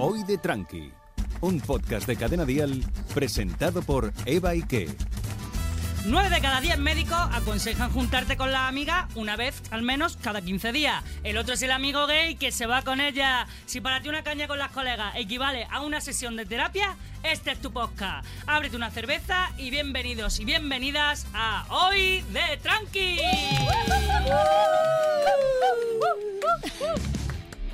Hoy de Tranqui, un podcast de Cadena Dial presentado por Eva Ike. 9 de cada 10 médicos aconsejan juntarte con la amiga una vez al menos cada 15 días. El otro es el amigo gay que se va con ella. Si para ti una caña con las colegas equivale a una sesión de terapia, este es tu podcast. Ábrete una cerveza y bienvenidos y bienvenidas a Hoy de Tranqui.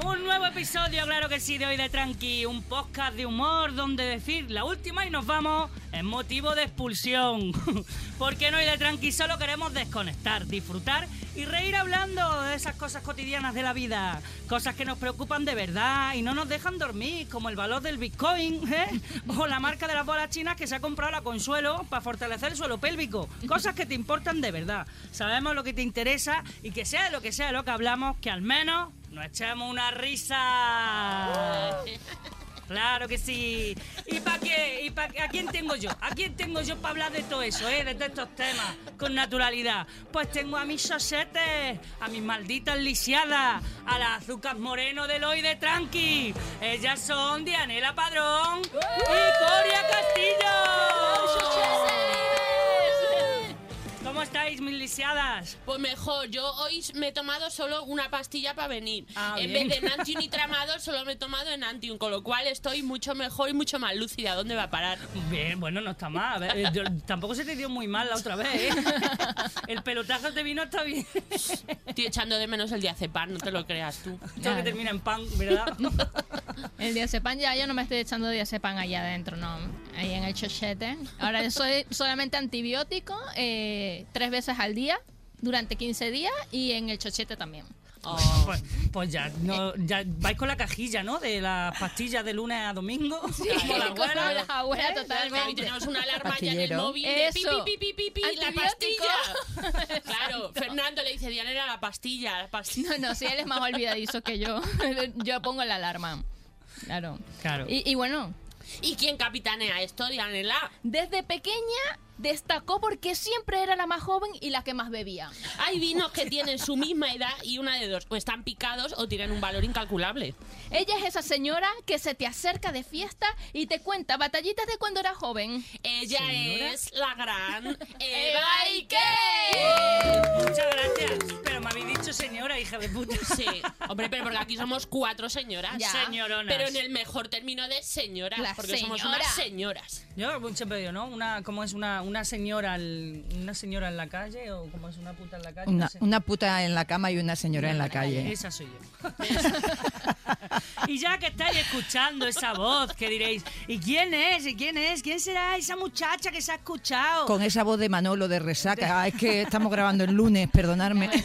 Un nuevo episodio, claro que sí, de Hoy de Tranqui, un podcast de humor donde decir la última y nos vamos es motivo de expulsión. Porque en Hoy de Tranqui solo queremos desconectar, disfrutar y reír hablando de esas cosas cotidianas de la vida. Cosas que nos preocupan de verdad y no nos dejan dormir, como el valor del Bitcoin ¿eh? o la marca de las bolas chinas que se ha comprado la Consuelo para fortalecer el suelo pélvico. Cosas que te importan de verdad. Sabemos lo que te interesa y que sea lo que sea de lo que hablamos, que al menos nos echemos una risa. Claro que sí. ¿Y para qué? ¿Y pa a quién tengo yo? ¿A quién tengo yo para hablar de todo eso, eh? De estos temas, con naturalidad. Pues tengo a mis sosetes, a mis malditas lisiadas, a las azúcar moreno del hoy de Tranqui. Ellas son Dianela Padrón y Coria Castillo. ¿Cómo estáis, mis lisiadas? Pues mejor, yo hoy me he tomado solo una pastilla para venir. Ah, en bien. vez de Nantium y Tramadol, solo me he tomado Enantium, con lo cual estoy mucho mejor y mucho más lúcida. ¿Dónde va a parar? Bien, bueno, no está mal. A ver, eh, yo- tampoco se te dio muy mal la otra vez, ¿eh? El pelotazo te vino está bien. Estoy echando de menos el diazepam, no te lo creas tú. Todo que termina en pan, ¿verdad? El diazepam ya yo no me estoy echando diazepam allá adentro, no. Ahí en el chochete. Ahora yo soy solamente antibiótico eh, tres veces al día durante 15 días y en el chochete también. Oh. Pues, pues ya, no, ya vais con la cajilla, ¿no? De las pastillas de lunes a domingo. la Como abuela. la abuela, Ahí totalmente. tenemos una alarma ya en el móvil de pi, Eso. pi, pi, pi, pi, la pastilla. Claro, Fernando le dice, Diana era la pastilla, la pastilla. No, no, sí, él es más olvidadizo que yo. Yo pongo la alarma. Claro. Claro. Y, y bueno, ¿Y quién capitanea esto, Dianela? desde pequeña destacó porque siempre era la más joven y la que más bebía. Hay vinos que tienen su misma edad y una de dos, o están picados o tienen un valor incalculable. Ella es esa señora que se te acerca de fiesta y te cuenta batallitas de cuando era joven. Ella Señora. es la gran Eva Ike. Muchas gracias. Pero me habéis dicho señora, hija de puta. Sí, hombre, pero porque aquí somos cuatro señoras. Ya. Señoronas. Pero en el mejor término de señora, La porque somos unas señoras. Yo siempre digo, ¿no? Una, ¿Cómo es una, una señora al- una señora en la calle o cómo es una puta en la calle? Una, No sé. una puta en la cama y una señora en la calle. Esa soy yo. y ya que estáis escuchando esa voz, que diréis, ¿y quién es? ¿Y quién es? ¿Quién será esa muchacha que se ha escuchado? Con esa voz de Manolo de resaca. Ah, es que estamos grabando el lunes, perdonadme.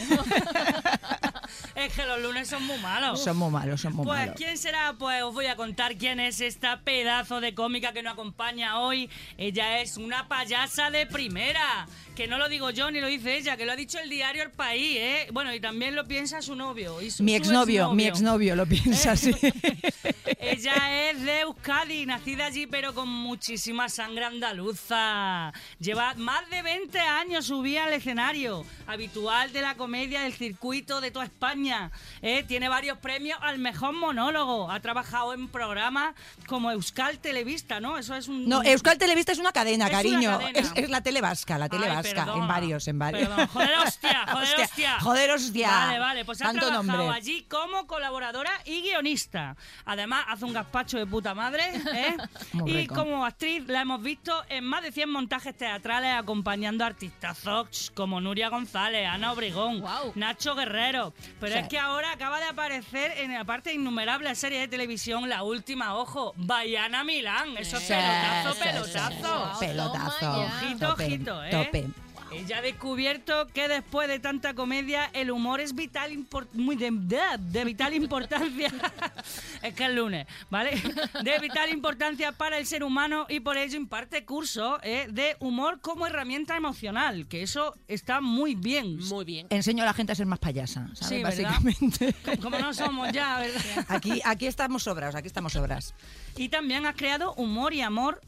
Es que los lunes son muy malos. Son muy malos, son muy Pues, malos. ¿quién será? Pues os voy a contar quién es esta pedazo de cómica que nos acompaña hoy. Ella es una payasa de primera. Que no lo digo yo ni lo dice ella, que lo ha dicho el diario El País, ¿eh? Bueno, y también lo piensa su novio. Y su- Mi su exnovio, mi exnovio lo piensa así. Ella es de Euskadi, nacida allí pero con muchísima sangre andaluza. Lleva más de 20 años subida al escenario, habitual de la comedia del circuito de toda España. ¿eh? Tiene varios premios al mejor monólogo. Ha trabajado en programas como Euskal Televista, ¿no? Eso es un... No, Euskal Televista es una cadena, Es una cariño. cadena. Es, es la tele vasca, la tele Ay, vasca. perdona. En varios, en varios. Perdón. Joder, hostia, joder, hostia. Joder, hostia. Vale, vale, pues ha Tanto trabajado nombre. allí como colaboradora y guionista. Además, hace un gazpacho de puta madre, ¿eh? Muy y rico. como actriz la hemos visto en más de 100 montajes teatrales acompañando a artistazos como Nuria González, Ana Obregón. Nacho Guerrero. Pero Sí. es que ahora acaba de aparecer en la parte de innumerables series de televisión, la última, ojo, Bayana Milán. Eso es Sí, pelotazo, sí, pelotazo. sí. Pelotazo. Ojito, Tope, ojito, ¿eh? Tope. Ella ha descubierto que después de tanta comedia el humor es vital muy de, de- de vital importancia. es que es lunes, ¿vale? De vital importancia para el ser humano y por ello imparte cursos ¿eh? de humor como herramienta emocional, que eso está muy bien. Muy bien. Enseño a la gente a ser más payasa, ¿sabes? Sí. Básicamente. Como no somos ya, ¿verdad? Aquí, aquí estamos sobras, aquí estamos sobras. Y también has creado humor y amor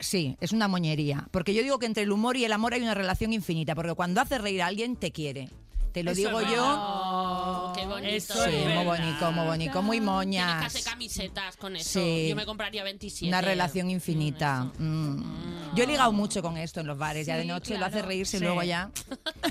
Sí, es una moñería. Porque yo digo que entre el humor y el amor hay una relación infinita. Porque cuando hace reír a alguien, te quiere. Te lo Eso digo es yo. Oh, qué bonito. Eso Sí, muy bonito, muy bonito, muy Tienes que moñas. hacer camisetas con eso. Sí. Yo me compraría 27. Una relación infinita. Eso. Mm. Yo he ligado mucho con esto en los bares, ya de noche lo hace reírse Sí. luego ya.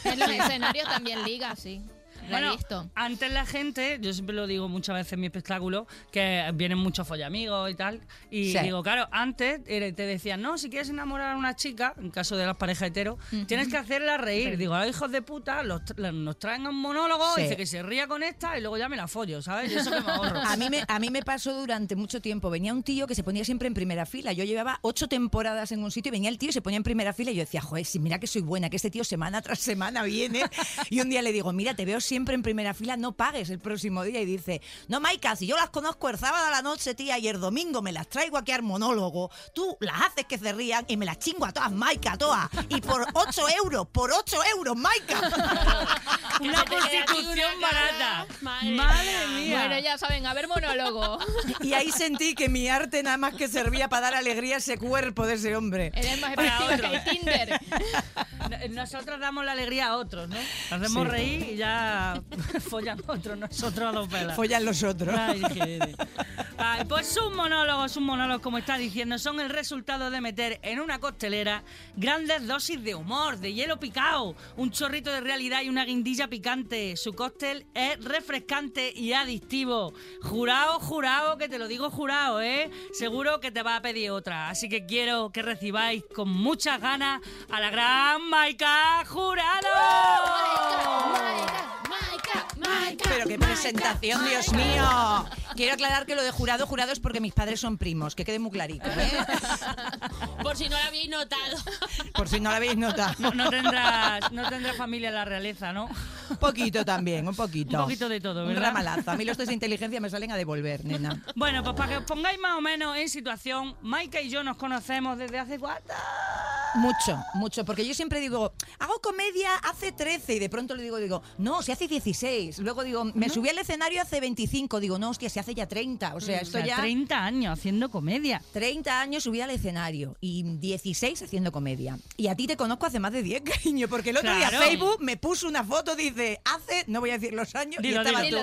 En los escenarios también liga, sí. He Bueno, visto. antes la gente, yo siempre lo digo muchas veces en mi espectáculo, que vienen muchos follamigos y tal. Y Sí. digo, claro, antes eh, te decían, no, si quieres enamorar a una chica, en caso de las parejas heteros, tienes que hacerla reír. Digo, a los hijos de puta los nos traen a un monólogo, Sí. dice que se ría con esta y luego ya me la follo, ¿sabes? Y eso que me ahorro. A mí, me, a mí me pasó durante mucho tiempo. Venía un tío que se ponía siempre en primera fila. Yo llevaba ocho temporadas en un sitio y venía el tío y se ponía en primera fila. Y yo decía, joder, si mira que soy buena, que este tío semana tras semana viene. Y un día le digo, mira, te veo siempre en primera fila, no pagues el próximo día. Y dice, no, Maika, si yo las conozco el sábado a la noche, tía, y el domingo me las traigo aquí al monólogo, tú las haces que se rían y me las chingo a todas, Maika, a todas. Y por ocho euros, por ocho euros, Maika. Una cara. barata. Madre Madre, mía. mía. Bueno, ya saben, a ver monólogo. Y ahí sentí que mi arte nada más que servía para dar alegría a ese cuerpo de ese hombre. Eres más Para efectiva que Tinder. Nosotros damos la alegría a otros, ¿no? Hacemos Sí. reír y ya follan otros, nosotros a dos velas. Follan los otros. Ay, qué- Ay, pues sus monólogos, sus monólogos, como está diciendo, son el resultado de meter en una costelera grandes dosis de humor, de hielo picado, un chorrito de realidad y una guindilla picante. Su cóctel es refrescante y adictivo. Jurado, jurado, que te lo digo jurado, ¿eh? Seguro que te va a pedir otra. Así que quiero que recibáis con muchas ganas a la gran Maika Jurado. Maika, Maika, Pero qué presentación, Dios mío. Quiero aclarar que lo de jurado, jurado es porque mis padres son primos, que quede muy clarito, ¿eh? Por si no lo habéis notado. Por si no lo habéis notado. No, no tendrás, no tendrás familia en la realeza, ¿no? Un poquito también, un poquito. Un poquito de todo, Un ¿verdad? ramalazo. A mí los test de inteligencia me salen a devolver, nena. Bueno, pues para que os pongáis más o menos en situación, Maika y yo nos conocemos desde hace cuánto. Mucho, mucho, porque yo siempre digo, hago comedia hace 13 y de pronto le digo, digo, no, se hace 16. Luego digo, me subí al escenario hace 25. Digo, no, hostia, se hace ya 30. O sea, O esto sea, ya... 30 años haciendo comedia. 30 años subí al escenario y 16 haciendo comedia. Y a ti te conozco hace más de 10, cariño, porque el otro día Claro. Facebook me puso una foto, dice, hace, no voy a decir los años, Dilo, y estaba dilo.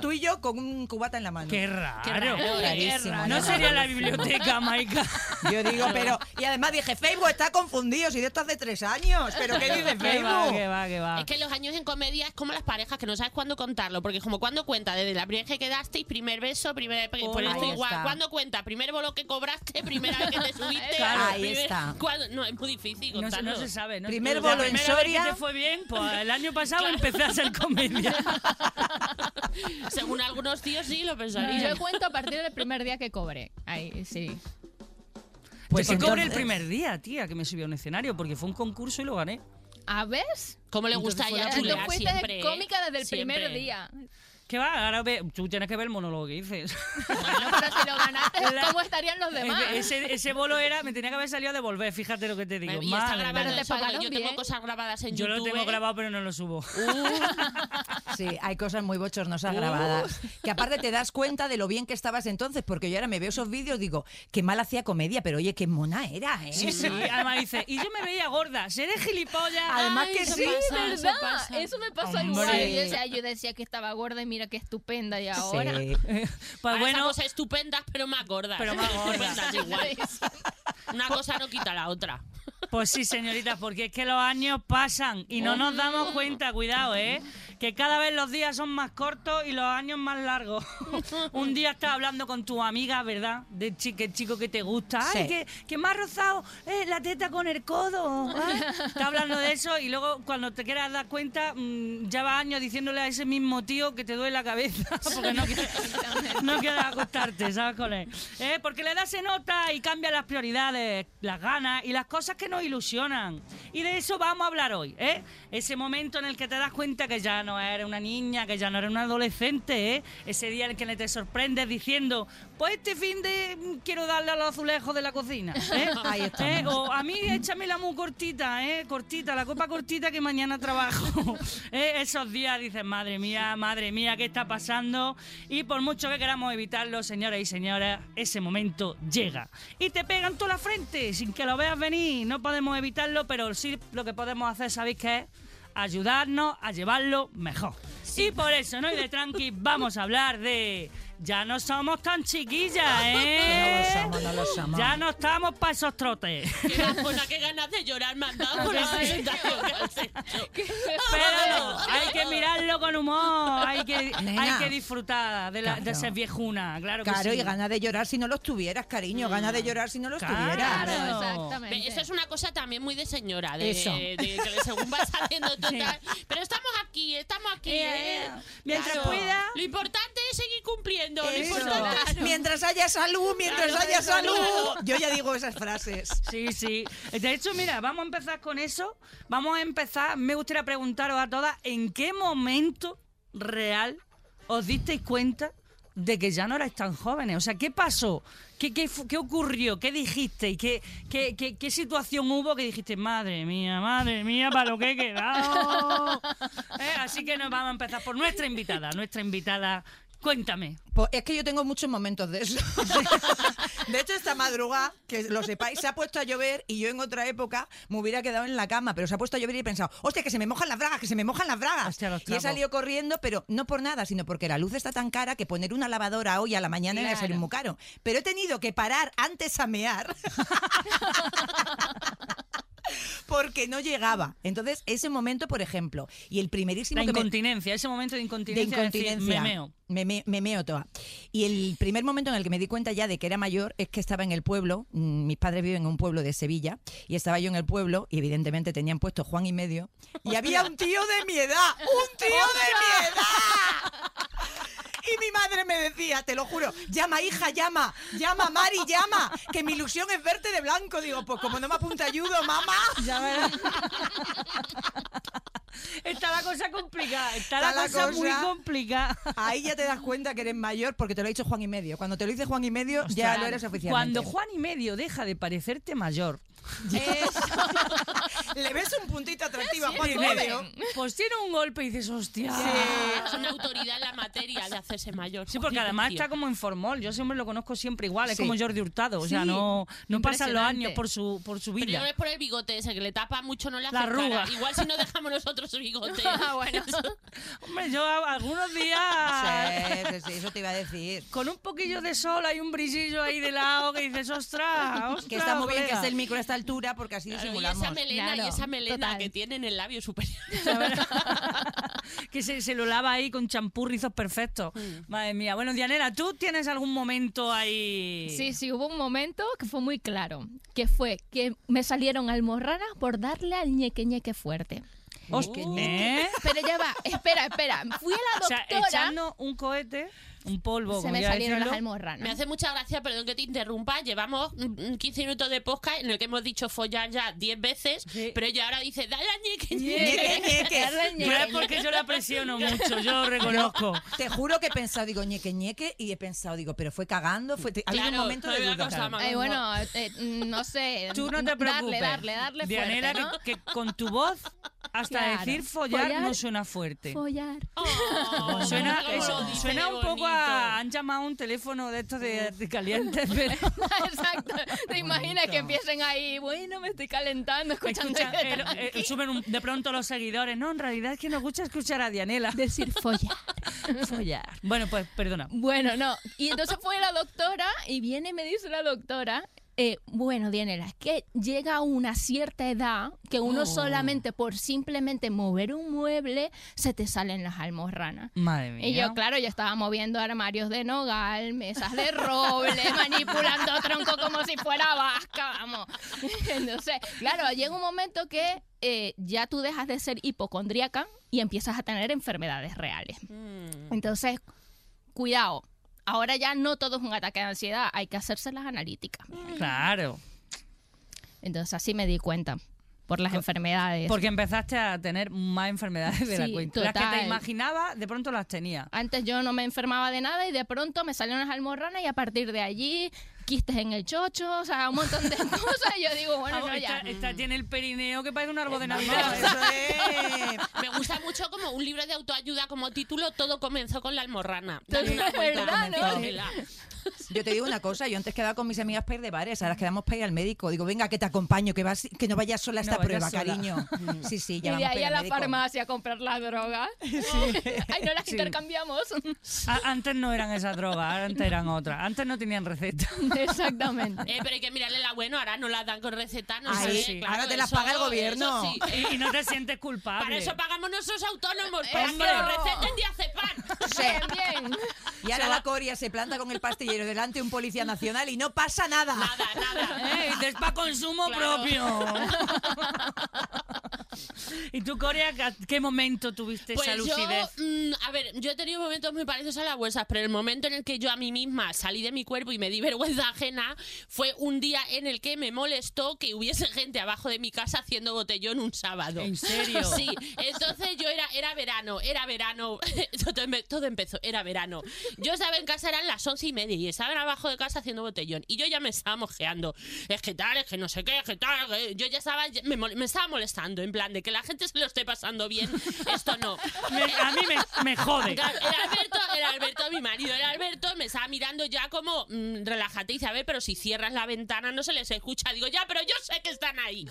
tú, tú y yo con un cubata en la mano. Qué raro. Qué raro, Qué raro. ¿no? No sería la biblioteca, Maika. Yo digo, pero. Y además dije, Facebook está confundido, si de esto hace tres años. ¿Pero qué dice Qué va, qué Facebook? va, qué va. Es que los años en comedia es como las parejas que no sabes cuándo contarlo, porque como cuando cuenta desde la primera vez que quedasteis, primer beso, primer por Oh, esto ahí igual, está. cuando cuenta, primer bolo que cobraste, primera vez que te subiste, Claro. Ahí primer- está. cuando- no, es muy difícil No se, contarlo. no se sabe. ¿no? Primer bolo en primera vez que Soria. te fue bien, pues el año pasado empecé a hacer comedia. Según algunos tíos sí lo Y pensaría. yo cuento a partir del primer día que cobre. Ahí, sí. Pues que cobré el entonces- primer día, tía, que me subí a un escenario, porque fue un concurso y lo gané. ¿A ver? ¿Cómo le Entonces gusta a ella chulear fuiste siempre? cómica desde el Siempre. primer día. ¿Qué va? Ahora ve, tú tienes que ver el monólogo que dices. Bueno, pero si lo ganaste, ¿cómo estarían los demás? Ese, ese bolo era, me tenía que haber salido a devolver, fíjate lo que te digo. Y está grabado te eso, pagaron yo tengo cosas grabadas en Yo YouTube. lo tengo ¿eh? grabado, pero no lo subo. Sí, hay cosas muy bochornosas grabadas. Que aparte te das cuenta de lo bien que estabas entonces, porque yo ahora me veo esos vídeos, digo, qué mal hacía comedia, pero oye, qué mona era, ¿eh? Sí, sí. Además dice, y yo me veía gorda, seré gilipollas. Además Ay, que eso sí, pasa, eso ¿Verdad? pasa. Eso me pasó Hombre. igual. Yo decía, yo decía que estaba gorda y mira qué estupenda y ahora. Sí. Pues Ahora bueno, estamos estupendas, pero más gordas. Pero más gordas. Estupendas igual. Una cosa no quita la otra. Pues sí, señoritas, porque es que los años pasan y no nos damos cuenta, cuidado, ¿eh? Que cada vez los días son más cortos y los años más largos. Un día estás hablando con tu amiga, ¿verdad? De chi- que chico que te gusta. Ay, Sí. que, que me ha rozado eh, la teta con el codo. ¿eh? Estás hablando de eso y luego cuando te quieras dar cuenta, mm, ya va años diciéndole a ese mismo tío que te duele la cabeza porque no quieres, no quieres acostarte, ¿sabes con él? ¿Eh? Porque le das en nota y cambia las prioridades, las ganas y las cosas que nos ilusionan. Y de eso vamos a hablar hoy, ¿eh? Ese momento en el que te das cuenta que ya no eres una niña, que ya no eres una adolescente, ¿eh? Ese día en el que te sorprendes diciendo, pues este fin de mm, quiero darle a los azulejos de la cocina, ¿eh? Ahí. ¿Eh? O a mí échame la muy cortita, ¿eh? Cortita, la copa cortita que mañana trabajo. ¿Eh? Esos días dices, madre mía, madre mía, ¿qué está pasando? Y por mucho que queramos evitarlo, señoras y señores, ese momento llega. Y te pegan toda la frente sin que lo veas venir. No podemos evitarlo, pero sí lo que podemos hacer, ¿sabéis qué es? ayudarnos a llevarlo mejor. Y por eso, ¿no? Y de tranqui vamos a hablar de... Ya no somos tan chiquillas, ¿eh? No lo somos, no lo somos. Ya no estamos para esos trotes. Qué bajona, qué ganas de llorar me han dado con la presentación que has hecho. Pero no, hay que mirarlo con humor, hay que, Nena. hay que disfrutar de, la, de ser viejuna, claro que Claro, sí. y ganas de llorar si no los tuvieras, cariño. Ganas de llorar si no los Claro. tuvieras. Claro, exactamente. Eso es una cosa también muy de señora, de, Eso. de que según vas haciendo tú tal. Pero estamos aquí, estamos aquí. Eh, ¿eh? mientras Claro. pueda. Lo importante es seguir cumpliendo. Eso. Mientras haya salud, mientras Claro, haya salud. claro. Yo ya digo esas frases. Sí, sí. De hecho, mira, vamos a empezar con eso. Vamos a empezar. Me gustaría preguntaros a todas en qué momento real os disteis cuenta de que ya no erais tan jóvenes. O sea, ¿qué pasó? ¿Qué, qué, qué ocurrió? ¿Qué dijisteis? ¿Qué, qué, qué, qué situación hubo que dijiste, madre mía, madre mía, para lo que he quedado? ¿Eh? Así que nos vamos a empezar por nuestra invitada. Nuestra invitada, cuéntame. Pues es que yo tengo muchos momentos de eso. De hecho, esta madrugada, que lo sepáis, se ha puesto a llover y yo en otra época me hubiera quedado en la cama, pero se ha puesto a llover y he pensado, hostia, que se me mojan las bragas, que se me mojan las bragas. Hostia, los y he salido corriendo, pero no por nada, sino porque la luz está tan cara que poner una lavadora hoy a la mañana era Claro. ser muy caro. Pero he tenido que parar antes a mear. Porque no llegaba. Entonces, ese momento, por ejemplo, y el primerísimo La que me- incontinencia, ese momento de incontinencia. de incontinencia. me meo. Me, me- me meo toda. Y el primer momento en el que me di cuenta ya de que era mayor es que estaba en el pueblo. mm, Mis padres viven en un pueblo de Sevilla. Y estaba yo en el pueblo y evidentemente tenían puesto Juan y medio. Y había un tío de mi edad. ¡Un tío de mi edad! Y mi madre me decía, te lo juro, llama hija, llama, llama Mari, llama, que mi ilusión es verte de blanco. Digo, pues como no me apunta ayudo, mamá. Ya verás. Está la cosa complicada, está, la, Está la cosa, muy complicada. Ahí ya te das cuenta que eres mayor porque te lo ha dicho Juan y medio. Cuando te lo dice Juan y medio, ya lo eres oficialmente. Cuando Juan y medio deja de parecerte mayor, Le ves un puntito atractivo a Sí, Juan medio. pues tiene un golpe y dices, hostia. es una autoridad en la materia de hacerse mayor. Sí, porque además está como en formol. Yo siempre lo conozco siempre igual. Es Sí. como Jordi Hurtado. O sea, Sí, no, no pasan los años por su, por su Pero no vida. es por el bigote ese que le tapa mucho, no le hace La arruga. cara. Igual si no dejamos nosotros su bigote. Ah, bueno. Hombre, yo a- algunos días. Sí, sí, sí, eso te iba a decir. Con un poquillo de sol hay un brillillo ahí de lado que dices, ostras, ostras. Que está muy bien que colega". esté el micro a esta altura porque así Claro, y disimulamos. esa melena Claro, y esa melena total. que tiene en el labio superior. que se, se lo lava ahí con champú rizos perfectos. Madre mía. Bueno, Dianela, ¿tú tienes algún momento ahí? Sí, sí, hubo un momento que fue muy claro, que fue que me salieron almorranas por darle al ñeque ñeque fuerte. Uh. ¿eh? Pero ya va, espera, espera. Fui a la O sea, doctora, echando un cohete, un polvo, se como me salieron las decirlo. Me almorranas. hace mucha gracia, perdón que te interrumpa. Llevamos mm, 15 minutos de podcast en el que hemos dicho follar ya 10 veces, Sí. pero ella ahora dice, dale a ñeque, Ñeque, No es porque yo la presiono mucho, yo reconozco. Te juro que he pensado, digo, ñeque, ñeque, y he pensado, digo, pero fue cagando, fue. Ha habido un momento de había duda. bueno, eh, no sé. Tú no te preocupes. Darle, darle, darle fuerte, Dianela, ¿no? que, que con tu voz, hasta Claro. decir follar, Follar. no suena fuerte. Follar. Oh, Suena, eso, dice suena de un poco a. Han llamado a un teléfono de estos de, de calientes, pero. Exacto. ¿Te imaginas que empiecen ahí, bueno, me estoy calentando, escuchando Escucha, eh, eh, tranqui"? suben un- de pronto los seguidores. No, en realidad es que nos gusta escuchar a Dianela. Decir follar. follar. Bueno, pues perdona. Bueno, no. Y entonces fue la doctora y viene y me dice la doctora, eh, bueno, Dianela, es que llega a una cierta edad que uno Oh. solamente por simplemente mover un mueble se te salen las almorranas. Madre mía. Y yo, claro, yo estaba moviendo armarios de nogal, mesas de roble, manipulando tronco como si fuera vasca, vamos. Entonces, claro, llega un momento que eh, ya tú dejas de ser hipocondríaca y empiezas a tener enfermedades reales. Mm. Entonces, cuidado. Ahora ya no todo es un ataque de ansiedad, hay que hacerse las analíticas. Claro. Entonces así me di cuenta por las enfermedades. Porque empezaste a tener más enfermedades de la Sí, cuenta. Las que te total. imaginabas, de pronto las tenía. Antes yo no me enfermaba de nada y de pronto me salieron las almorranas y a partir de allí quistes en el chocho, o sea, un montón de cosas. Y yo digo, bueno, Vamos, no, ya. esta, esta tiene el perineo que parece un árbol de Vamos, Navidad. eso es. Me gusta mucho como un libro de autoayuda como título, todo comenzó con la almorrana. Dale una es vuelta, verdad, ¿no? Yo te digo una cosa, yo antes quedaba con mis amigas para ir de bares, ahora quedamos para ir al médico. Digo, venga, que te acompaño, que vas, que no vayas sola a esta prueba, sola. cariño. Sí, sí, Y ya de vamos ahí para a la médico. farmacia a comprar la droga. Ay, no las Sí. intercambiamos. A- antes no eran esas drogas, antes eran otras. Antes no tenían receta. Exactamente. Eh, pero hay que mirarle la bueno, ahora no la dan con receta, no Ahí, sé, sí. claro, ahora te las paga el gobierno. sí. Y, y no te sientes culpable. Para eso pagamos nuestros autónomos, para que nos receten diazepam. Bien, bien. Y ahora la Coria se planta con el pastillero delante de un policía nacional y no pasa nada. Nada, nada. Eh, es para consumo Claro. propio. ¿Y tú, Corea, qué momento tuviste Pues esa yo, lucidez? mm, a ver, yo he tenido momentos muy parecidos a las vuestras, pero el momento en el que yo a mí misma salí de mi cuerpo y me di vergüenza ajena fue un día en el que me molestó que hubiese gente abajo de mi casa haciendo botellón un sábado. ¿En serio? Sí, entonces yo era, era verano, era verano, todo, todo empezó, era verano. Yo estaba en casa, eran las once y media y estaban abajo de casa haciendo botellón y yo ya me estaba mojeando. Es que tal, es que no sé qué, es que tal, que- yo ya estaba, me, mol- me estaba molestando en plan de que la gente se lo esté pasando bien, esto no. Me- a mí me, me jode. El Alberto, el Alberto, mi marido, el Alberto me estaba mirando ya como, mm, relájate y dice, a ver, pero si cierras la ventana no se les escucha. Digo, ya, pero yo sé que están ahí.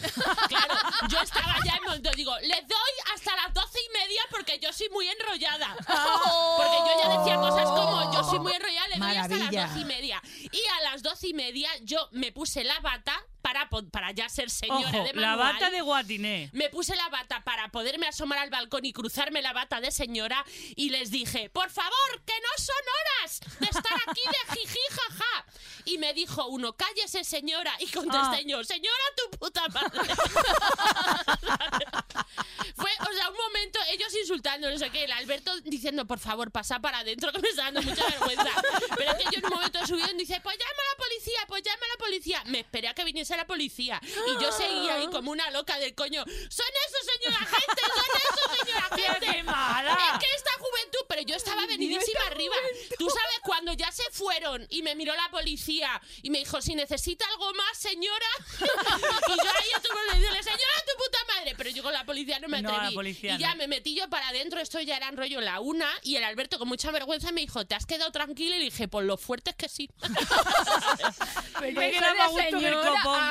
Claro, yo estaba ya en momento, digo, les doy hasta las doce y media porque yo soy muy enrollada. Porque yo ya decía cosas como, yo soy muy enrollada, le doy hasta Maravilla. las y. Y a las doce y media yo me puse la bata para, para ya ser señora Ojo, de la manual. bata de Guatiné. Me puse la bata para poderme asomar al balcón y cruzarme la bata de señora y les dije, por favor, que no son horas de estar aquí de jiji jaja. Y me dijo uno, cállese señora. Y contesté Ah. yo, señora tu puta madre. Fue, o sea, un momento, ellos insultando, no sé qué, el Alberto diciendo, por favor, pasa para adentro, que me está dando mucha vergüenza. Pero es que yo en un momento y dice, pues llama a la policía, pues llama a la policía. Me esperé a que viniese la policía. Y yo seguía ahí como una loca del coño. Son esos, señora gente, son esos, señora gente. ¡Qué mala! Es que esta juventud, pero yo estaba venidísima arriba. Tú sabes, cuando ya se fueron y me miró la policía y me dijo, si necesita algo más, señora. y yo ahí estuve diciéndole, señora, tu puta madre. Pero yo con la policía no me No, atreví. la policía y ya no. me metí yo para adentro, esto ya era en rollo la una. Y el Alberto, con mucha vergüenza, me dijo, ¿te has quedado tranquila? Y le dije, por lo fuerte es que sí. Me quedaba gusto señora.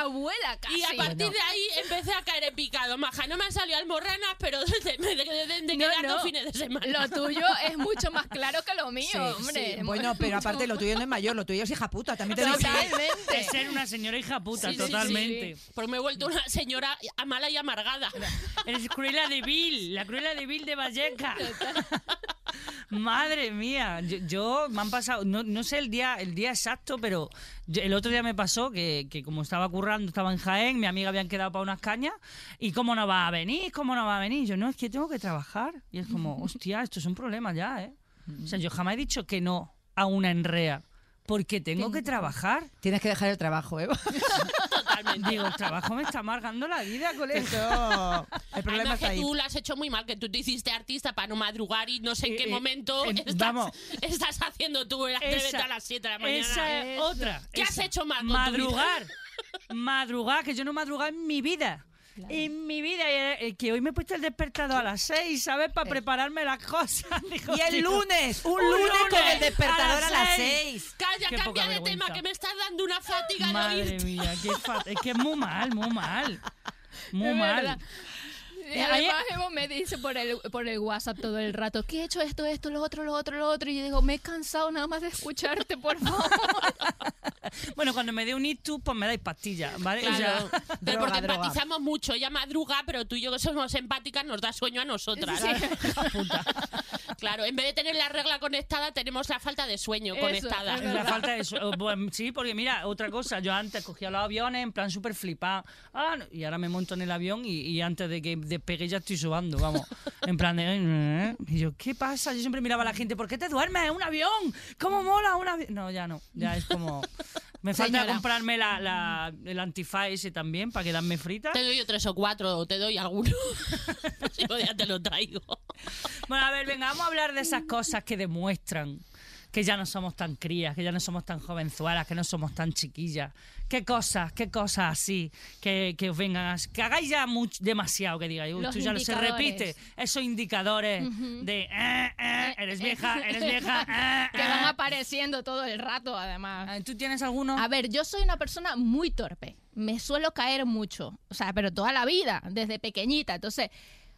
Abuela casi. Y a partir de ahí empecé a caer en picado. Maja, no me han salido almorranas, pero desde, desde, desde No, no. fines de semana. Lo tuyo es mucho más claro que lo mío, Sí, hombre. sí. Bueno, pero aparte lo tuyo no es mayor, lo tuyo es hija puta, también te. Totalmente. De ser una señora hija puta, Sí, sí, totalmente. Porque me he vuelto una señora mala y amargada. Eres Cruella de Vil, la Cruella de Vil de Valleca. Madre mía, yo, yo me han pasado, no, no sé el día, el día exacto, pero yo- el otro día me pasó que, que como estaba currando, estaba en Jaén, mi amiga habían quedado para unas cañas, y cómo no va a venir, cómo no va a venir. Yo, no, es que tengo que trabajar. Y es como, hostia, esto es un problema ya, ¿eh? O sea, yo jamás he dicho que no a una enrea, porque tengo que trabajar. Tienes que dejar el trabajo, ¿eh? Totalmente. Digo, el trabajo me está amargando la vida, colega. Eso, el problema Además está que ahí. tú lo has hecho muy mal, que tú te hiciste artista para no madrugar y no sé en qué eh, momento eh, estás, vamos. estás haciendo tú el atrévete a las 7 de la mañana. Esa es otra. ¿Qué has esa. hecho mal con tu Madrugar. Madrugar, que yo no he madrugado en mi vida. En mi vida, eh, que hoy me he puesto el despertador a las 6, ¿sabes? Para prepararme las cosas. Digo, Y el tío, lunes, un, un lunes, con el despertador a las las seis. 6. Calla, Qué cambia de tema, vergüenza. que me estás dando una fatiga de Madre oírte. mía, qué es que es muy mal, muy mal. Muy Es mal. Y además Evo me dice por el, por el WhatsApp todo el rato, que he hecho esto, esto, lo otro, lo otro, lo otro. Y yo digo, me he cansado nada más de escucharte, por favor. Bueno, cuando me dé un ictus, pues me dais pastillas, ¿vale? Claro, pero Droga, porque droga. empatizamos mucho. Ella madruga, pero tú y yo que somos empáticas nos da sueño a nosotras. Claro, en vez de tener la regla conectada, tenemos la falta de sueño Eso, conectada. La falta de eso. eh, bueno, sí, porque mira, otra cosa, yo antes cogía los aviones en plan súper flipado. Ah, no, y ahora me monto en el avión y, y antes de que despegue ya estoy subando, vamos. En plan de. Y yo, ¿qué pasa? Yo siempre miraba a la gente, ¿por qué te duermes? ¡Un avión! ¿Cómo mola un avión? No, ya no. Ya es como. Me falta Señora. comprarme la, la- el antifaz ese también para quedarme frita. Te doy yo tres o cuatro, o te doy alguno. si no, ya te lo traigo. Bueno, a ver, venga, vamos a hablar de esas cosas que demuestran que ya no somos tan crías, que ya no somos tan jovenzuelas, que no somos tan chiquillas. ¿Qué cosas, qué cosas así que, que os vengan a, que hagáis ya much- demasiado, que digáis, uy, tú ya lo- se repite, esos indicadores de eh, eh, eres vieja, eres vieja, eh, que van eh. apareciendo todo el rato, además. ¿Tú tienes alguno? A ver, yo soy una persona muy torpe. Me suelo caer mucho. O sea, pero toda la vida, desde pequeñita. Entonces,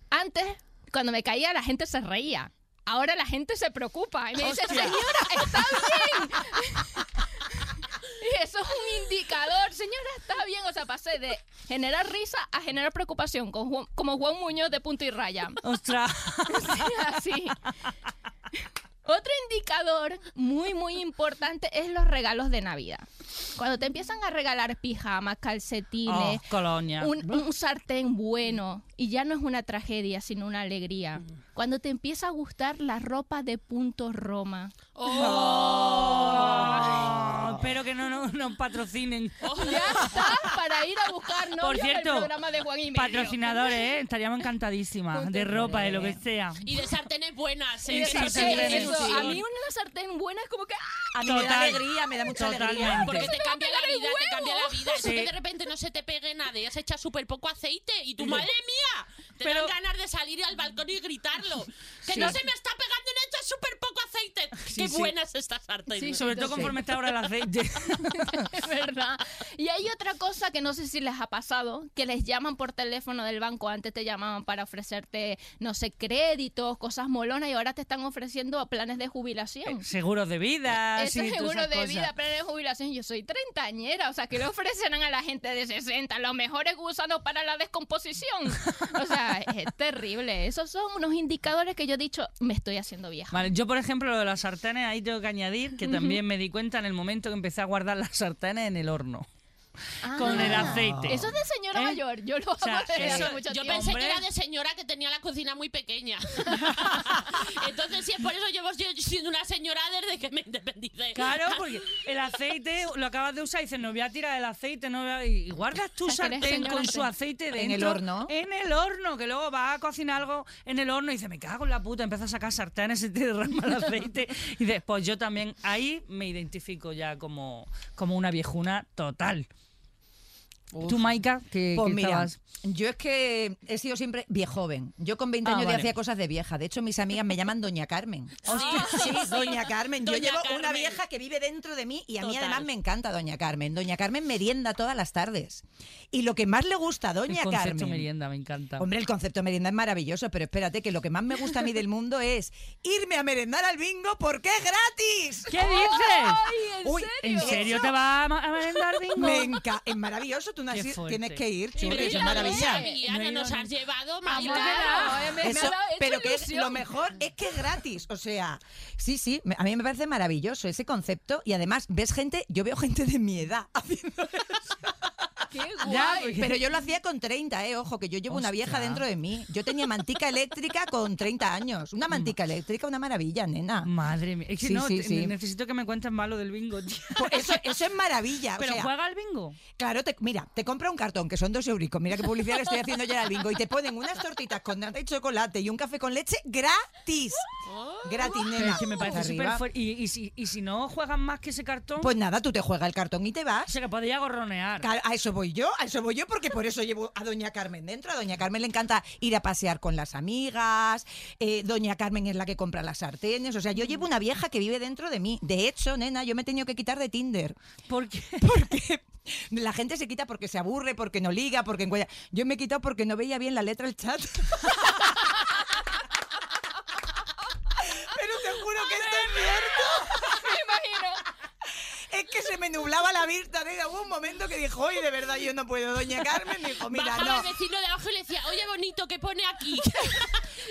antes, cuando me caía, la gente se reía. Ahora la gente se preocupa y me dice, Hostia. señora, está bien. y eso es un indicador, señora, está bien. O sea, pasé de generar risa a generar preocupación, con Juan- como Juan Muñoz de punto y raya. Ostras. Así. Otro indicador muy, muy importante es los regalos de Navidad. Cuando te empiezan a regalar pijamas, calcetines, Oh, colonia. un, un sartén bueno, y ya no es una tragedia, sino una alegría. Cuando te empieza a gustar la ropa de punto Roma. Oh, espero que no nos no patrocinen. Ya está para ir a buscar novio Por en el cierto, programa de Juan y Medio. patrocinadores, ¿eh? estaríamos encantadísimas. De ropa, de lo que sea. Y de sartenes buenas. Y ¿eh? de sí, sartén, sartenes, eso, sí. A mí una sartén buena es como que... ¡ah! A mí me da Total. alegría, me da mucha alegría. Totalmente. Porque te cambia la vida, te cambia la vida. Eso Sí. que de repente no se te pegue nada y has echado súper poco aceite y tu madre mía, te Pero- dan ganas de salir al balcón y gritarlo. Que Sí. no se me está pegando en esto súper poco aceite. Sí, Qué sí. buena es esta sartén. Sí, Sobre todo conforme está ahora el aceite. Es verdad. Y hay otra cosa que no sé si les ha pasado, que les llaman por teléfono del banco. Antes te llamaban para ofrecerte, no sé, créditos, cosas molonas, y ahora te están ofreciendo planes de jubilación. Seguros de vida. Eso sí, es todas seguro de cosas. vida, planes de jubilación. Yo soy treintañera, o sea, que le ofrecerán a la gente de 60 los mejores gusanos para la descomposición. O sea, es terrible. Esos son unos indicadores que yo he dicho, me estoy haciendo vieja. Vale, yo por ejemplo lo de las sartenes, ahí tengo que añadir que también me di cuenta en el momento que empecé a guardar las sartenes en el horno. Con el aceite. Eso es de señora ¿Eh? mayor. Yo lo sea, hago desde eso- hace mucho Yo tiempo. pensé Hombre. que era de señora que tenía la cocina muy pequeña. Entonces, sí, es por eso llevo yo siendo una señora desde que me independicé. Claro, porque el aceite lo acabas de usar y dices, no voy a tirar el aceite, no voy a... y guardas tu O sea, sartén con su aceite dentro. En el horno. En el horno, que luego vas a cocinar algo en el horno y dices, me cago en la puta, empieza a sacar sartenes y te derrama el aceite. Y después yo también, ahí me identifico ya como, como una viejuna total. Tú, Maika, que, Pues que mira, estabas... yo es que he sido siempre viejoven. Yo con 20 Ah, años ya vale. hacía cosas de vieja. De hecho, mis amigas me llaman Doña Carmen. Sí, Doña Carmen. Yo Doña llevo una Carmen. vieja que vive dentro de mí y a mí Total. además me encanta Doña Carmen. Doña Carmen merienda todas las tardes. Y lo que más le gusta a El Doña concepto Carmen... merienda, me encanta. Hombre, el concepto de merienda es maravilloso, pero espérate, que lo que más me gusta a mí del mundo es irme a merendar al bingo porque es gratis. ¿Qué dices? Ay, ¿en Uy, serio? ¿En serio te vas a merendar bingo? Me enca es maravilloso, tú fuerte. tienes que ir, eso es No he nos has llevado, eh, pero que es lo mejor es que es gratis. O sea, sí, sí, a mí me parece maravilloso ese concepto. Y además, ves gente, yo veo gente de mi edad haciendo Qué guay. Pero yo lo hacía con 30, ¿eh? Ojo, que yo llevo una vieja dentro de mí. Yo tenía mantica eléctrica con 30 años. Una mantica eléctrica, una maravilla, nena. Madre mía. Es que Sí, no, sí, sí. necesito que me cuentes más lo del bingo, tío. Pues eso, eso es maravilla. o ¿Pero sea, juega al bingo? Claro, te- mira, te compra un cartón que son dos euricos. Mira qué publicidad le estoy haciendo ya al bingo. Y te ponen unas tortitas con nata y chocolate y un café con leche gratis. Gratis, Pero nena. es que me parece súper fuerte. Y, y si, y si no juegan más que ese cartón, Pues nada, tú te juegas el cartón y te o vas. sea que podría gorronear. A eso voy yo, a eso voy yo, porque por eso llevo a Doña Carmen dentro. A Doña Carmen le encanta ir a pasear con las amigas. eh, Doña Carmen es la que compra las sartenes. O sea, yo llevo una vieja que vive dentro de mí. De hecho, nena, yo me he tenido que quitar de Tinder. Porque Porque la gente se quita porque se aburre, porque no liga, porque encuentra. Yo me he quitado porque no veía bien la letra del chat. nublaba la vista, nena. Hubo un momento que dijo, oye, de verdad yo no puedo. Doña Carmen dijo, mira, Bajaba no. el vecino de abajo y le decía, oye, bonito, ¿qué pone aquí?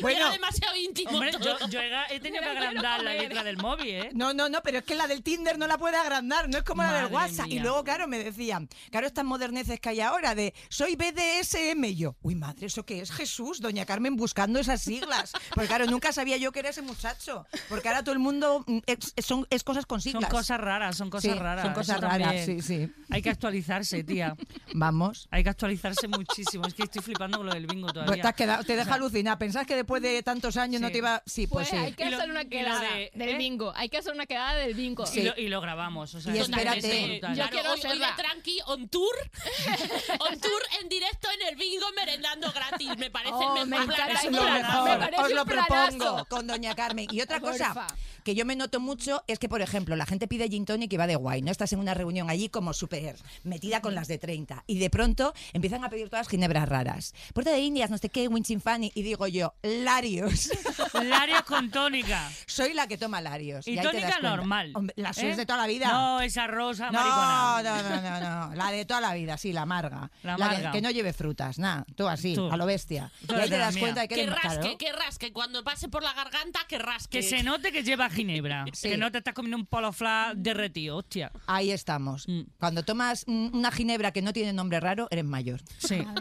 Bueno. Era demasiado íntimo. Hombre, todo. yo, yo he, he tenido que agrandar la letra del móvil, ¿eh? No, no, no, pero es que la del Tinder no la puede agrandar, no es como la del WhatsApp. mía. Y luego, claro, me decían, claro, estas moderneces que hay ahora de soy BDSM. Y yo, uy, madre, ¿eso qué es? Jesús, doña Carmen buscando esas siglas. Porque claro, nunca sabía yo que era ese muchacho. Porque ahora todo el mundo mm, es, es- son, es cosas con siglas. Son cosas raras, son cosas Sí, raras. son cosas Raras, también. sí, sí. Hay que actualizarse, tía. Vamos. Hay que actualizarse muchísimo. Es que estoy flipando con lo del bingo Pues todavía. te, has quedado- te deja alucinar. Pensás que después de tantos años no Sí. te iba. Sí, pues, Pues sí. hay que lo- hacer una quedada de- del ¿eh? bingo. Hay que hacer una quedada del bingo. Y, lo, y lo grabamos. O sea, Y es espérate. Yo Claro, quiero hoy, hoy de tranqui on tour, on tour en directo en el bingo merendando gratis. Me parece Oh, el me mejor encanta plan. Es lo mejor. Me parece Os lo propongo con doña Carmen. Y otra cosa Porfa. que yo me noto mucho es que, por ejemplo, la gente pide gin tonic y va de guay, ¿no? Estás en una reunión allí como súper metida con las de 30 y de pronto empiezan a pedir todas ginebras raras. Puerta de Indias, no sé qué, Winchin Fanny y digo yo, Larios. Larios con tónica. Soy la que toma Larios. Y das tónica normal. Hombre, la ¿eh? suya es de toda la vida. No, esa rosa No, maricona. no, no, no, no, la de toda la vida, sí, la amarga. La que- amarga. Que, no lleve frutas, nada, tú así, Tú. a lo bestia. Tú y ahí te la das mía. cuenta de que Que rasque, claro. que rasque. Cuando pase por la garganta, que rasque. Que se note que lleva ginebra. Sí. Que no te estás comiendo un polo fla derretido, hostia. Ahí estamos. Mm. Cuando tomas mm, una ginebra que no tiene nombre raro, eres mayor. Sí. A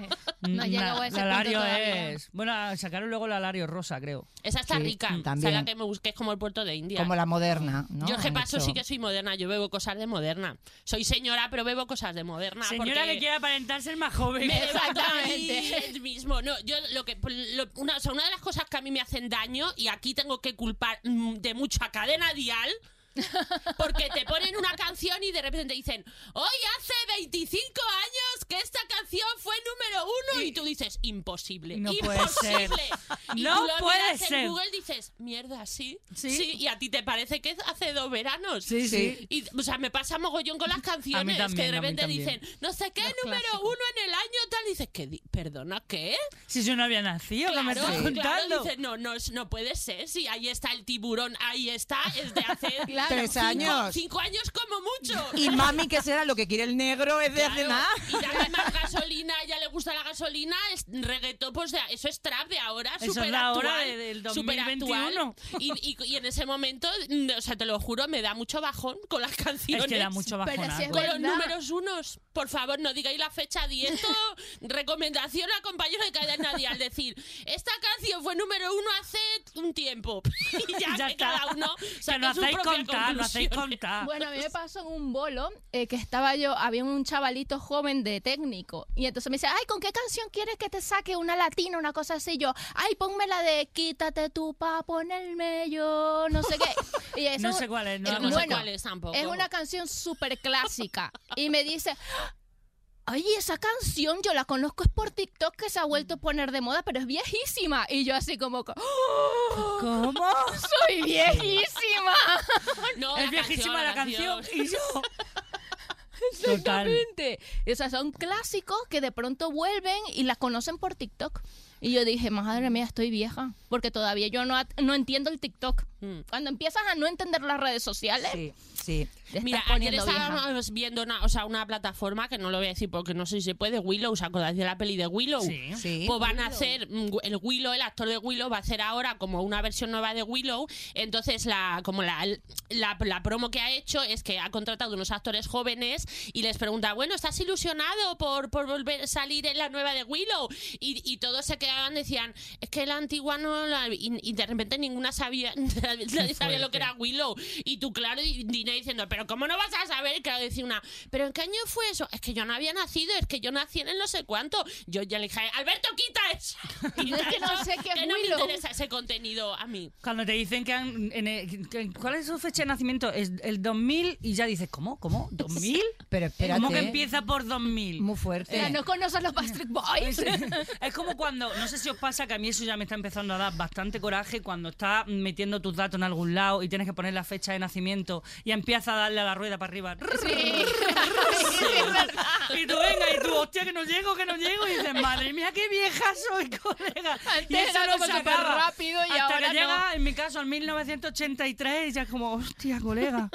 ver, no llego a ese la punto Lario todavía. es. Bueno, sacaron luego la Lario rosa, creo. Esa está Sí, rica. también. Esa la que me busqué es como el puerto de India. Como la moderna, ¿no? Yo que paso hecho- sí que soy moderna, yo bebo cosas de moderna. Soy señora, pero bebo cosas de moderna. Señora porque que quiere aparentar ser más joven. Exactamente. el mismo. No, yo lo que lo- una, o sea, una de las cosas que a mí me hacen daño y aquí tengo que culpar mm, de mucha cadena dial. Porque te ponen una canción y de repente dicen, hoy hace 25 años que esta canción fue número uno y tú dices, imposible, No puede imposible. Y No tú lo puede miras ser. en Google dices, mierda, sí, Sí. y a ti te parece que hace dos veranos. Sí, sí. Y, o sea, me pasa mogollón con las canciones también, que de repente dicen, no sé qué, Los número clásicos. uno en el año tal. Y dices, ¿qué? ¿Perdona qué? Si yo no había nacido, ¿qué me estás claro, contando? dices, no, no, no puede ser. Sí, ahí está el tiburón, ahí está, es de hace Claro. Tres cinco- años. Cinco años como mucho. Y mami, que será lo que quiere el negro es de hace Claro, nada. Y dame más gasolina, a ella le gusta la gasolina, es reggaetón, pues de- eso es trap de ahora, Eso es súper la hora actual, de- del súper 2021. actual. Y, y- y en ese momento, mm, o sea, te lo juro, me da mucho bajón con las canciones. Es que da mucho Pero si es Con los números unos, por favor, no digáis la fecha esto. recomendación a compañeros de cadena dial. Decir, esta canción fue número uno hace un tiempo. y ya, Ya que está. cada uno Que saque su propia contar, no hacéis contar. Bueno, a mí me pasó en un bolo eh, que estaba yo, había un chavalito joven de técnico y entonces me dice, ay, ¿con qué canción quieres que te saque una latina, una cosa así? Yo, ay, ponme la de quítate tú pa ponerme yo, no sé qué. Y eso, No sé cuál es, no, no sé cuál es tampoco. es una canción súper clásica y me dice... Oye, esa canción yo la conozco es por TikTok que se ha vuelto a poner de moda, pero es viejísima. Y yo así como, ¡Oh! ¿Cómo? ¡Soy viejísima! No, Es viejísima la canción. Y yo. Total. Exactamente. O sea, son clásicos que de pronto vuelven y las conocen por TikTok. Y yo dije, madre mía, estoy vieja. Porque todavía yo no, no entiendo el TikTok. Mm. Cuando empiezas a no entender las redes sociales, Sí, sí. te estás Mira, ayer estábamos viendo una, o sea, una plataforma que no lo voy a decir porque no sé si se puede, Willow, ¿os acordáis de la peli de Willow? Sí. Sí. Pues van a hacer, mm, el Willow, el actor de Willow, va a hacer ahora como una versión nueva de Willow. Entonces, la, como la, la, la promo que ha hecho es que ha contratado unos actores jóvenes y les pregunta, bueno, ¿estás ilusionado por, por volver a salir en la nueva de Willow? Y, y todos se quedaban, decían, es que la antigua no la... Y, y de repente ninguna sabía, nadie sabía lo que era Willow. Y tú, claro, y Dina diciendo, pero ¿cómo no vas a saber? Claro, decía una, ¿pero en qué año fue eso? Es que yo no había nacido, es que yo nací en el no sé cuánto. Yo ya le dije, Alberto, quita eso. Quita Es que no sé qué que no me interesa ese contenido a mí. Cuando te dicen que, han, en el- que- ¿Cuál es su fecha de nacimiento? Es el 2000 y ya dices, ¿cómo? ¿Cómo? ¿2000? Pero espérate. ¿Cómo que empieza por 2000? Muy fuerte. O sea, no conoces los Backstreet Boys. Es como cuando, no sé si os pasa que a mí eso ya me está empezando a dar bastante coraje cuando estás metiendo tus datos en algún lado y tienes que poner la fecha de nacimiento y empieza a darle a la rueda para arriba. Sí. Y tú venga, y tú, hostia, que no llego, que no llego. Y dices, madre mía, qué vieja soy, colega. y Antes eso era no como se acaba. rápido y Hasta ahora que no. llega, en mi caso, al 1983, y ya es como, hostia, colega.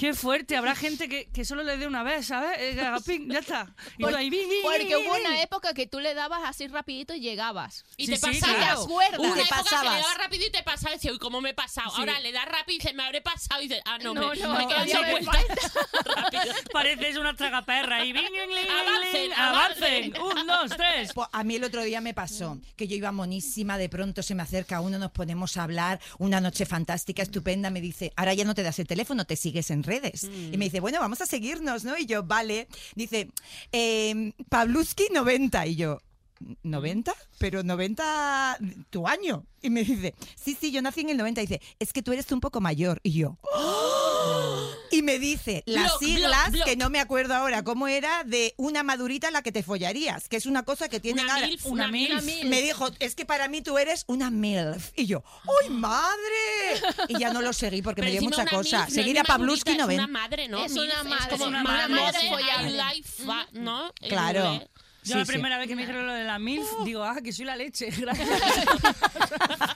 Qué fuerte. Habrá gente que, que solo le dé una vez, ¿sabes? Eh, que ya está. Y tú ahí, bing, bing, Porque bing, hubo bing. una época que tú le dabas así rapidito y llegabas. Y Sí, te sí, pasaba. claro. ¿Te acuerdas? Una Te época que pasabas. le daba rápido y te pasaba y decía, uy, ¿cómo me he pasado? Sí. Ahora le das rápido y dices, me habré pasado y dices, ah, no, No, me, no, me quedan. Pareces una tragaperra y bing, bing, bing, bing, Avancen, bing. avancen. avancen. Un, dos, tres. Pues a mí el otro día me pasó que yo iba monísima, de pronto se me acerca uno, nos ponemos a hablar, una noche fantástica, estupenda, me dice, ahora ya no te das el teléfono, te sigues en redes. Y me dice, bueno, vamos a seguirnos, ¿no? Y yo, vale. Dice, eh, Pavluski 90. Y yo, ¿90? Pero 90 tu año. Y me dice, sí, sí, yo nací en el 90. Y dice, es que tú eres un poco mayor. Y yo, y me dice las Block, siglas, block, block. que no me acuerdo ahora cómo era, de una madurita a la que te follarías, que es una cosa que tienen Una milf, una una milf. milf. Me dijo, es que para mí tú eres una MILF. Y yo, ¡ay, madre! Y ya no lo seguí porque Pero me dio mucha una cosa. no Seguir es a madurita, no Es una ven. madre, ¿no? Es una Milf madre, como una madre madre life, ¿no? Claro. Yo Sí, la sí. primera vez que me dijeron lo de la MILF, digo, ah, que soy la leche. Gracias.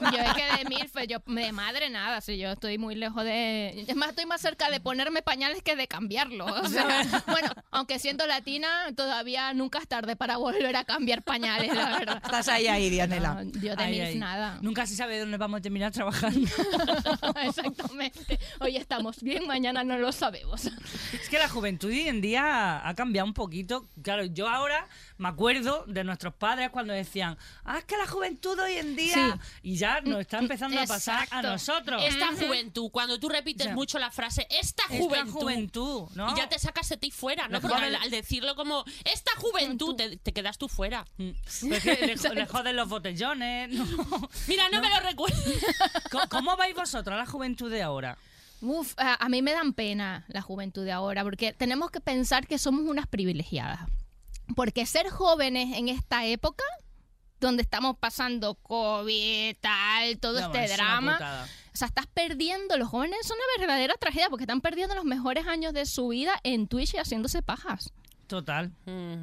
Yo es que de MILF, yo de madre nada, si yo estoy muy lejos de... Es más, estoy más cerca de ponerme pañales que de cambiarlos. O sea, bueno, aunque siendo latina, todavía nunca es tarde para volver a cambiar pañales, la verdad. Estás ahí, ahí, Dianela. No, yo de MILF ay. nada. Nunca se sabe dónde vamos a terminar trabajando. Exactamente. Hoy estamos bien, mañana no lo sabemos. Es que la juventud hoy en día ha cambiado un poquito. Claro, yo ahora me acuerdo de nuestros padres cuando decían, ah, es que la juventud hoy en día. Y ya nos está empezando a pasar a nosotros. Esta juventud, cuando tú repites mucho la frase esta Esta juventud, juventud, ¿no? y ya te sacas de ti fuera, ¿no? Le Porque al, al decirlo como esta juventud, te, te quedas tú fuera. Mm. Porque le, jo- le joden los botellones. ¿no? Mira, no, me lo recuerdo. ¿Cómo, cómo vais vosotros a la juventud de ahora? Uf, a, a mí me dan pena la juventud de ahora, porque tenemos que pensar que somos unas privilegiadas. Porque ser jóvenes en esta época, donde estamos pasando COVID, tal, todo No, este es drama, o sea, estás perdiendo, los jóvenes son una verdadera tragedia, porque están perdiendo los mejores años de su vida en Twitch y haciéndose pajas. Total.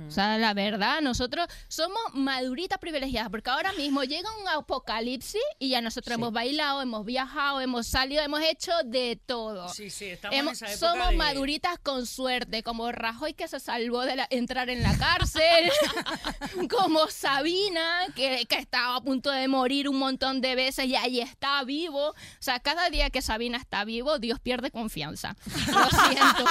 O sea, la verdad, nosotros somos maduritas privilegiadas, porque ahora mismo llega un apocalipsis y ya nosotros hemos bailado, hemos viajado, hemos salido, hemos hecho de todo. Sí, sí, estamos Hemos- en esa época somos de- maduritas con suerte, como Rajoy que se salvó de la- entrar en la cárcel, como Sabina que, que estaba a punto de morir un montón de veces y ahí está vivo. O sea, cada día que Sabina está vivo, Dios pierde confianza. Lo siento.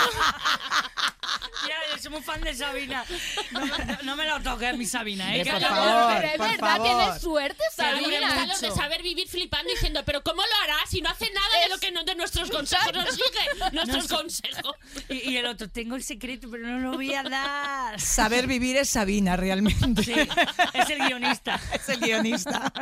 Soy muy fan de Sabina. No, me- no- no me lo toques, mi Sabina, ¿eh? Eh, por favor. Pero es por verdad, favor. tiene suerte Sabina. lo de saber vivir flipando diciendo, pero ¿cómo lo hará si no hace nada de lo que no, de nuestros consejos nos sigue? Nuestros consejos. Y, y el otro, tengo el secreto, pero no lo voy a dar. Saber vivir es Sabina, realmente. Sí, es el guionista. Es el guionista.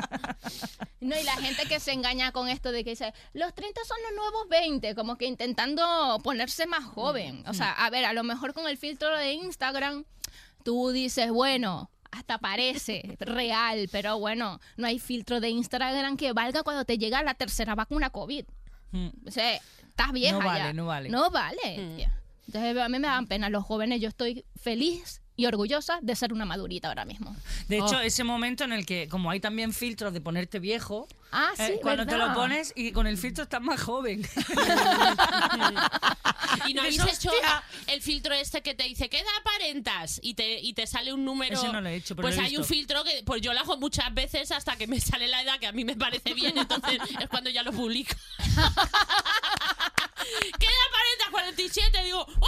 No, y la gente que se engaña con esto de que dice, los 30 son los nuevos 20, como que intentando ponerse más joven. O sea, a ver, a lo mejor con el filtro de Instagram, tú dices, bueno, hasta parece real, pero bueno, no hay filtro de Instagram que valga cuando te llega la tercera vacuna COVID. Mm. O sea, estás vieja No vale, ya. no vale. No vale. tía. Entonces, a mí me dan pena los jóvenes. Yo estoy feliz y orgullosa de ser una madurita ahora mismo. De hecho, Oh. ese momento en el que, como hay también filtros de ponerte viejo, Ah, sí, eh, cuando te lo pones y con el filtro estás más joven. Y no habéis hecho el filtro este que te dice, ¿qué edad aparentas? Y te, y te sale un número. Ese no lo he hecho, pero Pues lo he hay un filtro que pues yo lo hago muchas veces hasta que me sale la edad que a mí me parece bien, entonces es cuando ya lo publico. ¿Qué edad aparentas? 47. Digo, ¡oh,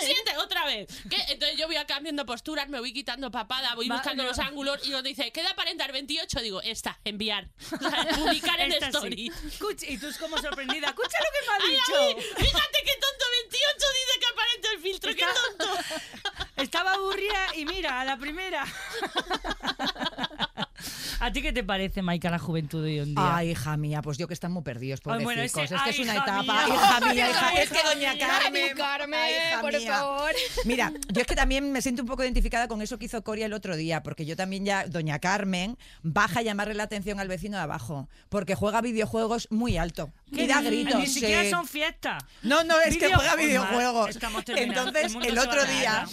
47! Otra vez. ¿Qué? Entonces yo voy cambiando posturas, me voy quitando papada, voy Va- buscando no. los ángulos y nos dice, ¿qué edad aparentas? 28. Digo, esta, enviar. O sea, publicar en Esta sí. story. Escucha- y tú es como sorprendida. Escucha lo que me ha Ay, dicho. David, fíjate qué tonto, 28 dice que aparenta el filtro, qué tonto. Estaba aburrida y mira, a la primera. ¿A ti qué te parece, Maika, la juventud de hoy en día? Ay, hija mía, pues yo que están muy perdidos, Ay, bueno, ese- es que ay, es una hija etapa. mía. Hija mía, hija. Ay, Es que doña. Carmen. Ay, Carmen, ay, hija por mía. favor. Mira, yo es que también me siento un poco identificada con eso que hizo Coria el otro día, porque yo también ya, doña Carmen, baja a llamarle la atención al vecino de abajo, porque juega videojuegos muy alto. Y da ni- gritos. Ni siquiera sí. son fiestas. No, no, es que juega Pues, videojuegos. estamos. Entonces, El otro día, guerra.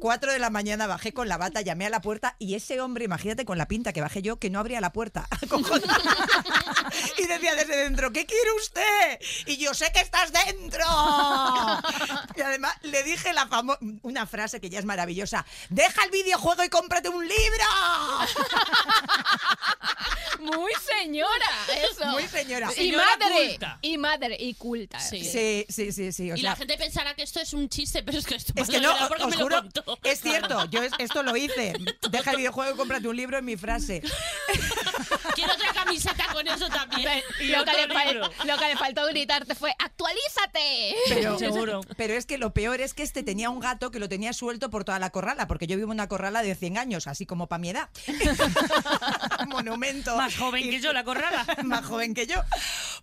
4 de la mañana, bajé con la bata, llamé a la puerta y ese hombre, imagínate con la pinta que bajé yo, que no abría la puerta. Y decía desde dentro, ¿qué quiere usted? Y yo sé que estás dentro. y además le dije la famo- una frase que ya es maravillosa. Deja el videojuego y cómprate un libro. Muy señora, eso. Muy señora. Y Señora madre. Culta. Y madre. Y culta. Sí. Sí, sí, sí, sí. o y sea, la gente pensará que esto es un chiste, pero es que esto Es que no, porque os me lo juro, contó. es cierto, yo es- esto lo hice. Deja el videojuego y cómprate un libro en mi frase. Quiero otra camiseta con eso también. Y lo, que le fal- lo que le faltó gritarte fue actualízate. Pero, Seguro. pero es que lo peor es que este tenía un gato que lo tenía suelto por toda la corrala, porque yo vivo en una corrala de 100 años, así como para mi edad. Monumento. Más joven Y- que yo, la corrala. más joven que yo.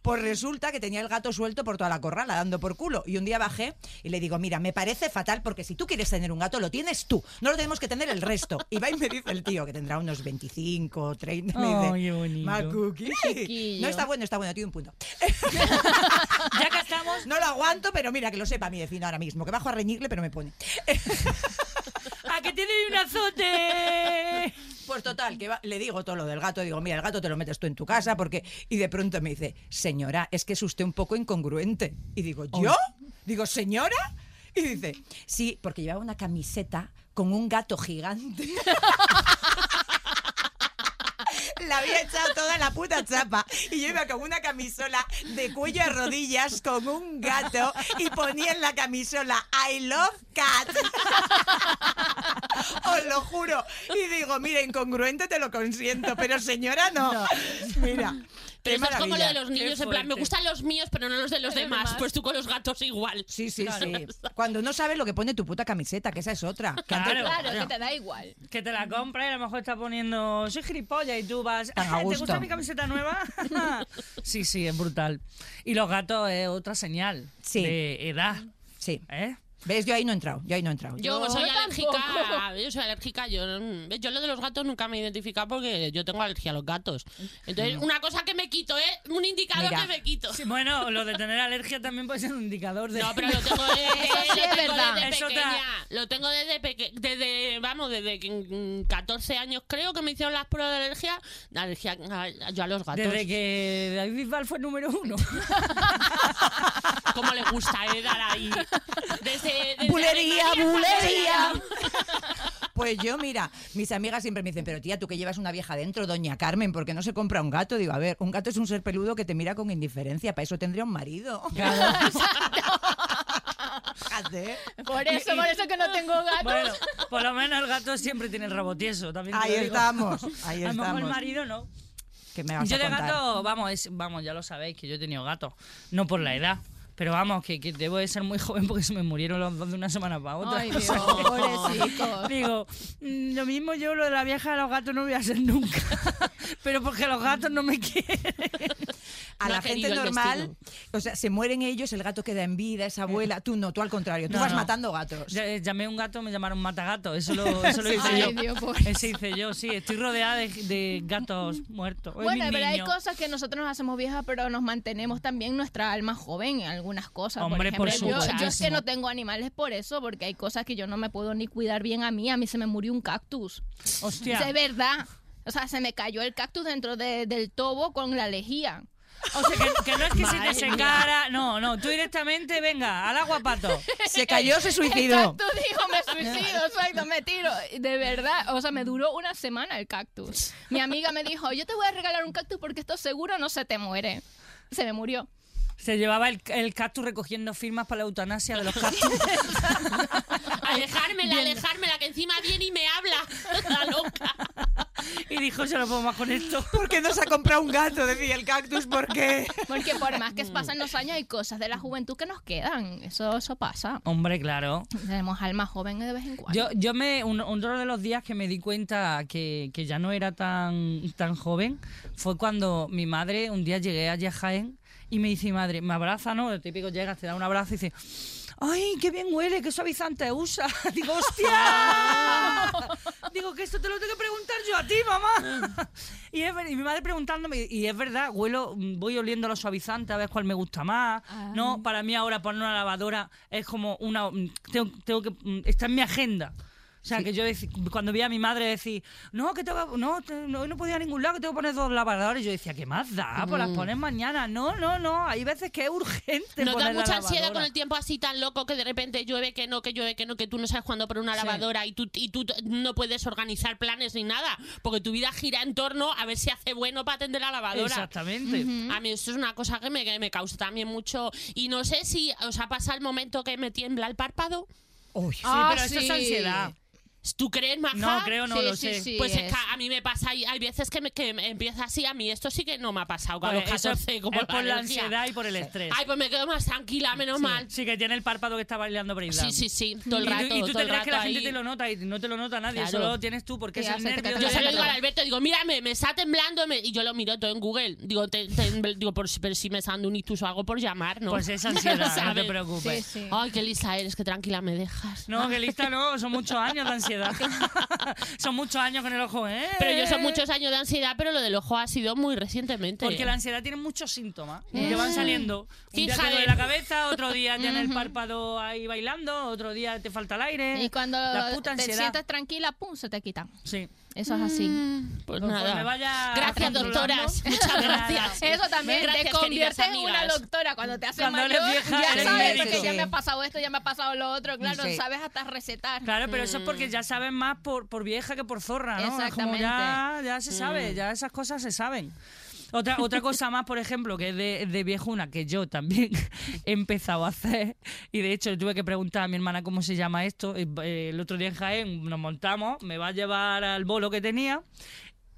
Pues resulta que tenía el gato suelto por toda la corrala, dando por culo. Y un día bajé y le digo, mira, me parece fatal porque si tú quieres tener un gato, lo tienes tú. No lo tenemos que tener el resto. Y va y me dice el tío, que tendrá unos 25, 30, me dice, Ay, qué bonito. No está bueno, está bueno, tiene un punto. Ya que estamos, No lo aguanto, pero mira, que lo sepa mi vecino ahora mismo, que bajo a reñirle, pero me pone. ¡a que doy un azote! Pues total, que va- le digo todo lo del gato, digo, mira, el gato te lo metes tú en tu casa, porque. Y de pronto me dice, señora, es que es usted un poco incongruente. Y digo, ¿yo? Digo, ¿señora? Y dice, sí, porque llevaba una camiseta con un gato gigante. La había echado toda la puta chapa. Y yo iba con una camisola de cuello a rodillas con un gato y ponía en la camisola I love cat. Os lo juro. Y digo, mira, incongruente te lo consiento, pero señora no. Mira. Pero esto es como lo de los niños, en plan, me gustan los míos, pero no los de los demás. demás. Pues tú con los gatos igual. Sí, sí, sí. Cuando no sabes lo que pone tu puta camiseta, que esa es otra. Que antes- Claro. Claro, que te da igual. Que te la compra y a lo mejor está poniendo soy gilipollas y tú vas Tan a "¿te gusto". gusta mi camiseta nueva? sí, sí, es brutal. Y los gatos es otra señal Sí. de edad, Sí. ¿eh? ¿Ves? Yo ahí no he entrado. Yo ahí no he entrado. Yo, Yo soy alérgica. Yo soy alérgica. Yo, yo lo de los gatos nunca me he identificado porque yo tengo alergia a los gatos. Entonces, una cosa que me quito, ¿eh? Un indicador Mira. que me quito. Sí, bueno, lo de tener alergia también puede ser un indicador de... No, pero lo tengo desde, Eso sí lo es tengo verdad. desde pequeña. Lo tengo desde peque desde, vamos, desde que, mm, 14 años creo que me hicieron las pruebas de alergia. de alergia a, yo a los gatos. Desde que David Bisbal fue número uno. Como le gusta eh, dar ahí. Desde, desde ¡Bulería, Alemania, bulería! Pues yo, mira, mis amigas siempre me dicen, pero tía, tú que llevas una vieja dentro, doña Carmen, ¿por qué no se compra un gato? Digo, a ver, un gato es un ser peludo que te mira con indiferencia, para eso tendría un marido. Fíjate. Por eso, por eso que no tengo gatos. Bueno, por lo menos el gato siempre tiene el rabo tieso. También Ahí estamos, ahí A lo mejor el estamos. marido no. ¿Qué me vas Yo a de gato, vamos, es, vamos, ya lo sabéis que yo he tenido gato. No por la edad. Pero vamos, que, que debo de ser muy joven porque se me murieron los dos de una semana para otra. Ay, Dios. Digo, mm, lo mismo yo, lo de la vieja de los gatos no voy a ser nunca. Pero porque los gatos no me quieren. A No la gente normal, o sea, se mueren ellos, el gato queda en vida, esa abuela. Tú no, tú al contrario, tú No, vas no. matando gatos. Eh, Llamé a un gato, me llamaron matagato. Eso lo, eso lo hice Ay, yo. Dios. Eso hice yo, sí. Estoy rodeada de, de gatos muertos. Es Bueno, pero hay cosas que nosotros nos hacemos viejas, pero nos mantenemos también nuestra alma joven en algunas cosas. Hombre, por por ejemplo, yo, yo es que no tengo animales por eso, porque hay cosas que yo no me puedo ni cuidar bien a mí. A mí se me murió un cactus. Hostia. De verdad. O sea, se me cayó el cactus dentro de- del tobo con la lejía. O sea, que, que no es que se Madre te mía. secara. No, no, tú directamente, venga, al agua pato. Se cayó, se El suicidó. cactus dijo, me suicido, exacto, me tiro. De verdad, o sea, me duró una semana el cactus. Mi amiga me dijo, yo te voy a regalar un cactus porque esto seguro no se te muere. Se me murió. Se llevaba el, el cactus recogiendo firmas para la eutanasia de los cactus. Alejármela, alejármela, que encima viene y me habla. La loca. y dijo, yo no puedo más con esto. ¿Por qué no se ha comprado un gato? Decía el cactus, ¿por qué? Porque por más que pasan los años, hay cosas de la juventud que nos quedan. Eso, eso pasa. Hombre, claro. Tenemos alma joven de vez en cuando. Yo, yo me, un- uno de los días que me di cuenta que, que ya no era tan, tan joven fue cuando mi madre, un día llegué allí a Jaén y me dice mi madre, me abraza, ¿no? El típico llegas, te da un abrazo y dice, ¡ay, qué bien huele! ¿Qué suavizante usa? Digo, ¡hostia! Digo, que esto te lo tengo que preguntar yo a ti, mamá. y, es y mi madre preguntándome, y es verdad, huelo, voy oliendo los suavizantes a ver cuál me gusta más. No, para mí ahora poner una lavadora es como una... Tengo, tengo que... Está en mi agenda. O sea, que yo cuando vi a mi madre decir, no, que tengo, no, te- no, no podía ir a ningún lado, que tengo que poner dos lavadoras. Yo decía, ¿qué más da? Pues las pones mañana. No, no, no. Hay veces que es urgente. ¿No da mucha ansiedad con el tiempo así tan loco que de repente llueve, que no, que llueve, que no, que tú no sabes cuándo poner una Sí. lavadora y tú, y tú no puedes organizar planes ni nada? Porque tu vida gira en torno a ver si hace bueno para atender la lavadora. Exactamente. A mí esto es una cosa que me, que me causa también mucho. Y no sé si os ha pasado el momento que me tiembla el párpado. Uy, Sí, Ah, pero eso es sí. ansiedad. ¿Tú crees, Maja? No, creo, no Sí, lo sí, sé. sí. Pues es es. que a mí me pasa, y hay veces que, me, que empieza así, a mí esto sí que no me ha pasado, a los eso 14, como es por la ansiedad y por el estrés. Ay, pues me quedo más tranquila, menos mal. Sí, que tiene el párpado que está bailando Breakdance. Sí, sí, sí, todo el Y tú- rato, y tú, todo te el crees que la gente ahí. te lo nota y no te lo nota nadie, Claro. solo lo tienes tú porque es el nervio. Yo se lo digo al. Alberto, digo, mira, me, me está temblando y yo lo miro todo en Google. Digo, te, te- digo por, si- pero si me está dando un ictus o algo por llamar, ¿no? Pues es ansiedad, no te preocupes. Ay, qué lista eres, que tranquila me dejas. No, que lista no, son muchos años de ansiedad. son muchos años con el ojo, ¿eh? Pero yo son muchos años de ansiedad, pero lo del ojo ha sido muy recientemente. Porque la ansiedad tiene muchos síntomas y te van saliendo. Un día te duele la cabeza, otro día tienes el párpado ahí bailando, otro día te falta el aire. Y cuando la puta te ansiedad. sientes tranquila, pum, se te quitan. Sí. Eso es así. Pues Conforme nada. vaya Gracias, doctoras. Muchas gracias. Eso también Gracias, te queridas conviertes en una doctora cuando te haces Cuando eres mayor. vieja, ya eres sabes médico. porque ya me ha pasado esto, ya me ha pasado lo otro. Claro, Sí. sabes hasta recetar. Claro, pero eso es Mm. porque ya sabes más por, por vieja que por zorra, ¿no? Como Exactamente. ya, ya se sabe, ya esas cosas se saben. Otra, otra cosa más, por ejemplo, que es de, viejuna, que yo también he empezado a hacer, y de hecho tuve que preguntar a mi hermana cómo se llama esto. eh, El otro día en Jaén nos montamos, me va a llevar al bolo que tenía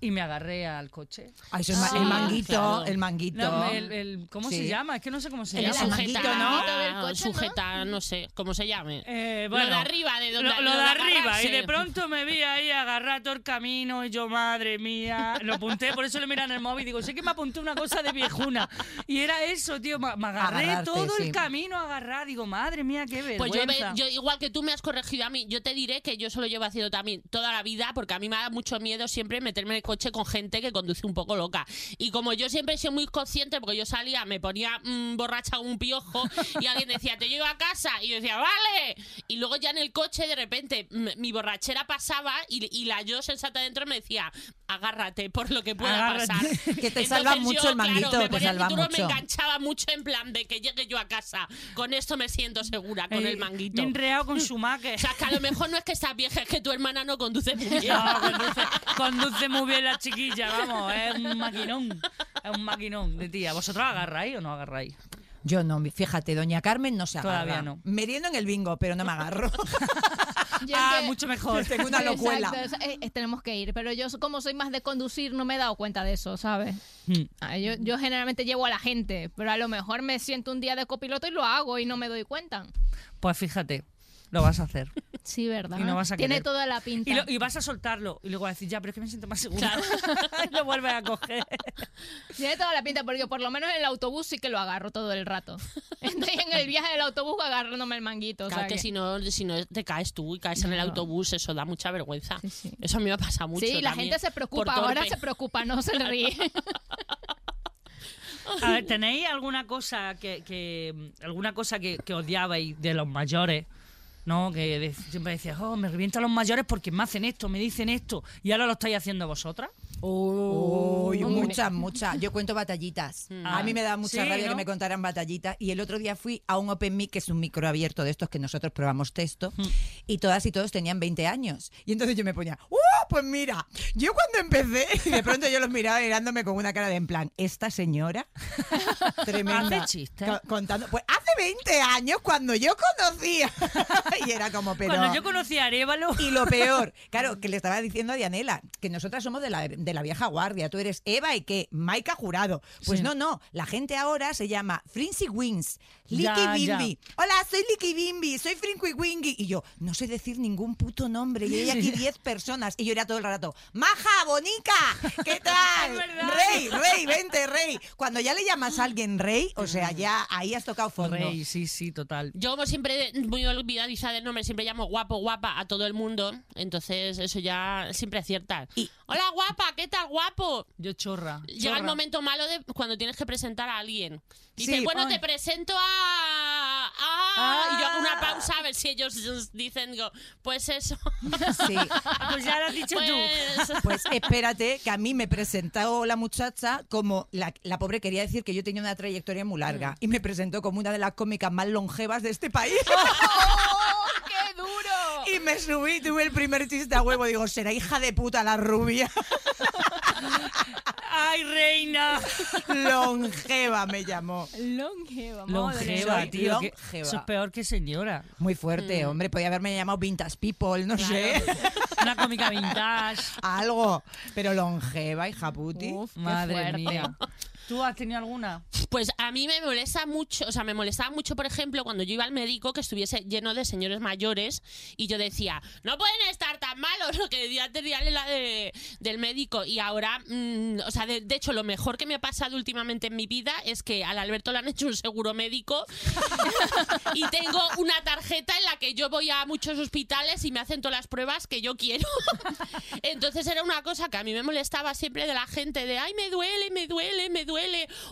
y me agarré al coche. Ay, eso es ma- Sí, el manguito, claro. el manguito. No, el- el- ¿Cómo se llama? Es que no sé cómo se El El llama. manguito, sujeta, ¿no? manguito del coche, ¿no? sujeta, no sé, cómo se llame. Eh, Lo de arriba, de donde lo, lo lo de de arriba, y de pronto me vi ahí agarrar todo el camino y yo, madre mía, lo apunté, por eso le miran el móvil y digo, sé que me apunté una cosa de viejuna. Y era eso, tío, me, me agarré Agarrarte, todo el sí. camino a agarrar, digo, madre mía, qué Pues yo, vergüenza. ve- yo, igual que tú me has corregido a mí, yo te diré que yo eso lo llevo haciendo también toda la vida, porque a mí me da mucho miedo siempre meterme en el coche con gente que conduce un poco loca. Y como yo siempre he sido muy consciente, porque yo salía, me ponía mm, borracha como un piojo, y alguien decía, te llevo a casa, y yo decía, vale. Y luego ya en el coche, de repente, mi borrachera pasaba, y, y la yo sensata dentro me decía, agárrate por lo que pueda Agárrate. pasar. Que te salva yo, mucho el manguito, claro, te salva mucho. me enganchaba mucho en plan de que llegue yo a casa. Con esto me siento segura, con Eh, el manguito. Bien reado con su maque. O sea, que a lo mejor no es que estás vieja, es que tu hermana no conduce muy bien. No, conduce, conduce muy bien la chiquilla, vamos, es un maquinón, es un maquinón de tía. ¿Vosotros agarráis o no agarráis? Yo no, fíjate, doña Carmen no se agarra. Todavía no. Meriendo en el bingo, pero no me agarro. Yo Ah, que- mucho mejor. Tengo una locuela. Exacto, es- eh, tenemos que ir, pero yo como soy más de conducir no me he dado cuenta de eso, ¿sabes? Hmm. Ah, Yo, yo generalmente llevo a la gente, pero a lo mejor me siento un día de copiloto y lo hago y no me doy cuenta. Pues fíjate, lo vas a hacer. Sí, ¿verdad? Y no vas a Tiene querer. toda la pinta. Y, lo- y vas a soltarlo. Y luego vas a decir, ya, pero es que me siento más segura. y lo vuelves a coger. Tiene toda la pinta, porque por lo menos en el autobús sí que lo agarro todo el rato. Estoy en el viaje del autobús agarrándome el manguito. o Claro sea que, que- si no, si no te caes tú y caes en el Claro. autobús, eso da mucha vergüenza. Sí, sí. Eso a mí me pasa mucho. Sí, la gente se preocupa, ahora se preocupa, no se ríe. A ver, ¿tenéis alguna cosa que, que- alguna cosa que, que odiabais de los mayores? ¿No? Que siempre decías, oh, me revientan los mayores porque me hacen esto, me dicen esto, y ahora lo estáis haciendo vosotras. Uy, muchas, muchas. Yo cuento batallitas. A mí me da mucha Sí, rabia ¿no? que me contaran batallitas. Y el otro día fui a un Open Mic, que es un micro abierto de estos que nosotros probamos texto, y todas y todos tenían 20 años. Y entonces yo me ponía, ¡uh! Pues mira, yo cuando empecé, y de pronto yo los miraba mirándome con una cara de en plan, esta señora, tremenda. Co- Contando, pues hace 20 años cuando yo conocía. y era como, pero. Cuando yo conocí a Arevalo, Y lo peor, claro, que le estaba diciendo a Dianela, que nosotras somos de la, de la vieja guardia. Tú eres Eva y qué, Maika Jurado. Pues Sí. no, no. La gente ahora se llama Frincy Wings, Licky. Bimbi. Hola, soy Licky Bimbi, soy Frinky Wingy. Y yo, no sé decir ningún puto nombre. Y hay aquí 10 personas. Y yo era todo el rato, Maja, Bonica, ¿qué tal? Es verdad. rey, rey, vente, rey. Cuando ya le llamas a alguien rey, o sea, ya ahí has tocado fondo. Rey, sí, sí, total. Yo como siempre muy olvidadiza del nombre, siempre llamo guapo, guapa a todo el mundo. Entonces eso ya siempre acierta. Y- Hola guapa, ¿qué tal guapo? Yo chorra. Llega el momento malo de cuando tienes que presentar a alguien. Dice, Sí, bueno, ay. te presento a... a- Y yo hago una pausa a ver si ellos dicen, digo, pues eso. Sí. Pues ya lo has dicho tú. Pues, Pues espérate, que a mí me presentó la muchacha como la, la pobre quería decir que yo tenía una trayectoria muy larga y me presentó como una de las cómicas más longevas de este país. Me subí, tuve el primer chiste a huevo, digo, será hija de puta la rubia. ¡Ay, reina! Longeva me llamó. Longeva, madre. Longeva, tío. que- longeva. Eso es peor que señora. Muy fuerte, Mm. hombre. Podía haberme llamado Vintage People, no sé. Una cómica vintage. Algo. Pero longeva, hija puti. Uf, qué Madre fuerte. mía. ¿Tú has tenido alguna? Pues a mí me molesta mucho, o sea, me molestaba mucho, por ejemplo, cuando yo iba al médico que estuviese lleno de señores mayores y yo decía, no pueden estar tan malos, lo que decía antes de la de, del médico. Y ahora, mm, o sea, de, de hecho, lo mejor que me ha pasado últimamente en mi vida es que al Alberto le han hecho un seguro médico y tengo una tarjeta en la que yo voy a muchos hospitales y me hacen todas las pruebas que yo quiero. Entonces era una cosa que a mí me molestaba siempre de la gente de, ay, me duele, me duele, me duele.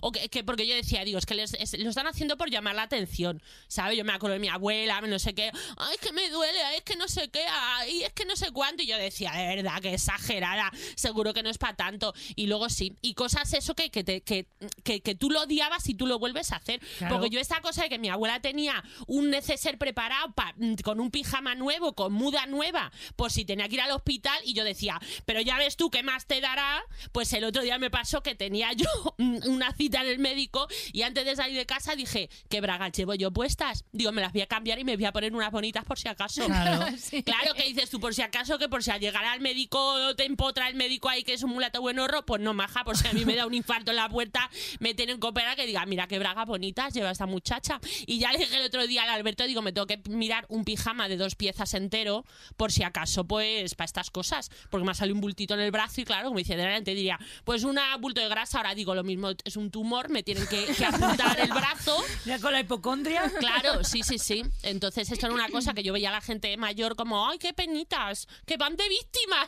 O que, que porque yo decía, digo, es que les, es- lo están haciendo por llamar la atención, ¿sabes? Yo me acuerdo de mi abuela, no sé qué, ay, es que me duele, ay, es que no sé qué, ay, es que no sé cuánto. Y yo decía, de verdad, que exagerada, seguro que no es para tanto. Y luego sí, y cosas eso que, que, te- que, que, que tú lo odiabas y tú lo vuelves a hacer. Claro. Porque yo esta cosa de que mi abuela tenía un neceser preparado pa- con un pijama nuevo, con muda nueva, por si tenía que ir al hospital, y yo decía, pero ya ves tú qué más te dará. Pues el otro día me pasó que tenía yo una cita en el médico y antes de salir de casa dije, ¿qué bragas llevo yo puestas? Digo, me las voy a cambiar y me voy a poner unas bonitas por si acaso. Claro. Claro que dices tú, por si acaso, que por si al llegar al médico te empotra el médico ahí que es un mulato buen horro, pues no maja, por si a mí me da un infarto en la puerta, me tienen que operar que diga, mira qué bragas bonitas lleva esta muchacha. Y ya le dije el otro día al Alberto, digo, me tengo que mirar un pijama de dos piezas entero, por si acaso, pues, para estas cosas. Porque me ha salido un bultito en el brazo y claro, como dice delante, diría, pues un bulto de grasa, ahora digo lo mismo, es un tumor, me tienen que, que apuntar el brazo. ¿Ya con la hipocondria? Claro, sí, sí, sí. Entonces esto era una cosa que yo veía a la gente mayor como, ay, qué penitas, que van de víctimas.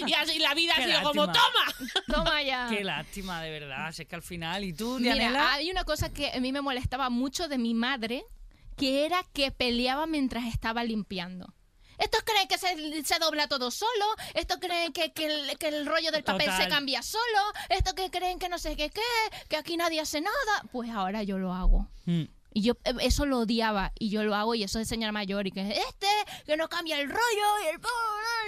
y así la vida ha sido como, toma. Toma ya. Qué lástima, de verdad. Si es que al final. ¿Y tú, Mira, hay una cosa que a mí me molestaba mucho de mi madre, que era que peleaba mientras estaba limpiando. Estos creen que se, se dobla todo solo, estos creen que, que el, que el rollo del papel Total. se cambia solo, estos que creen que no sé qué, qué, que aquí nadie hace nada. Pues ahora yo lo hago. Mm. Y yo eh, eso lo odiaba y yo lo hago y eso es señor mayor y que este, que no cambia el rollo y el...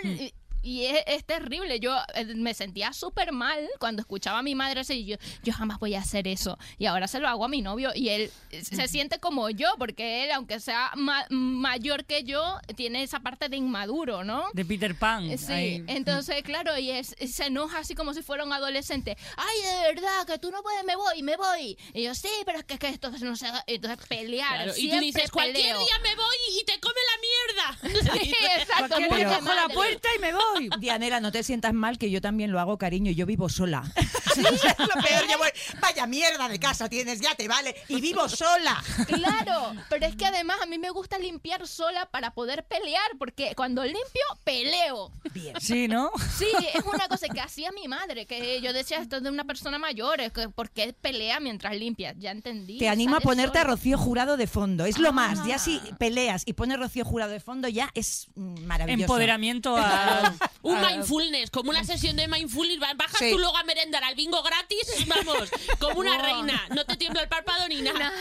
Mm. Y, y es, es terrible. Yo eh, me sentía súper mal cuando escuchaba a mi madre y Yo, yo jamás voy a hacer eso. Y ahora se lo hago a mi novio y él eh, se siente como yo, porque él, aunque sea ma- mayor que yo, tiene esa parte de inmaduro, ¿no? De Peter Pan. Eh, Sí, entonces, claro, y es- se enoja así como si fuera un adolescente. Ay, de verdad, que tú no puedes, me voy, me voy. Y yo, sí, pero es que, que esto no se. Entonces, pelear. Claro, y tú dices, cualquier día me voy y te come la mierda. Sí, exacto. La puerta y me voy. Dianela, no te sientas mal que yo también lo hago, cariño. Yo vivo sola. es lo peor. Yo voy, vaya mierda de casa tienes, ya te vale. Y vivo sola. Claro, pero es que además a mí me gusta limpiar sola para poder pelear, porque cuando limpio, peleo. Bien. Sí, ¿no? Sí, es una cosa que hacía mi madre, que yo decía esto es de una persona mayor, es que ¿por qué pelea mientras limpia? Ya entendí. Te animo a ponerte a. Rocío Jurado de fondo. Es lo Ah. más. Ya si peleas y pones Rocío Jurado de fondo, ya es mm, maravilloso. Empoderamiento a. Un a- mindfulness, como una sesión de mindfulness. Bajas Sí. tú luego a merendar al bingo gratis, vamos, como una Wow. reina. No te tiembla el párpado ni nada.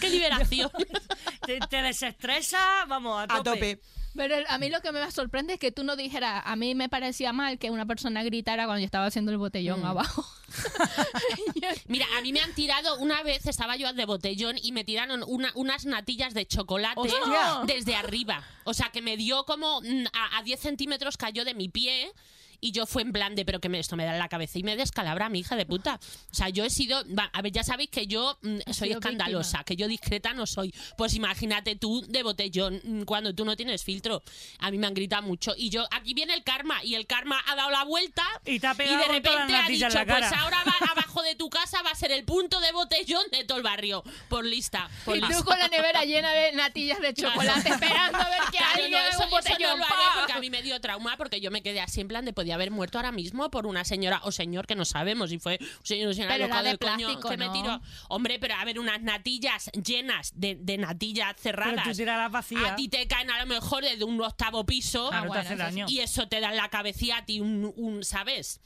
¡Qué liberación! Te, te desestresa, vamos, a tope. Pero a mí lo que me sorprende es que tú no dijeras, a mí me parecía mal que una persona gritara cuando yo estaba haciendo el botellón Mm. abajo. Mira, a mí me han tirado, una vez estaba yo de botellón y me tiraron una- unas natillas de chocolate ¡Hostia! desde arriba. O sea, que me dio como mm, a, a 10 centímetros cayó de mi pie. Y yo fue en plan de, pero que me, esto me da en la cabeza y me descalabra mi hija de puta. O sea, yo he sido, va, a ver, ya sabéis que yo mm, soy escandalosa, que yo discreta no soy. Pues imagínate tú de botellón mm, cuando tú no tienes filtro. A mí me han gritado mucho. Y yo, aquí viene el karma. Y el karma ha dado la vuelta. Y te ha pegado de con repente ha dicho, en la pues cara". ahora va abajo de tu casa va a ser el punto de botellón de todo el barrio. Por lista. Por Y tú con la nevera llena de natillas de chocolate esperando a ver que Claro, alguien no, haga eso, no botellón. lo haré ¡pa! porque a mí me dio trauma porque yo me quedé así en plan de podía haber muerto ahora mismo por una señora o señor que no sabemos si fue un señor o señora Pero loca de del coño plástico, que me ¿no? tiró. Hombre, pero a ver, unas natillas llenas de, de natillas cerradas. Pero tú tiras las vacías. A ti te caen a lo mejor desde un octavo piso te bueno, hace sí. daño. y eso te da en la cabecilla a ti un, un ¿sabes?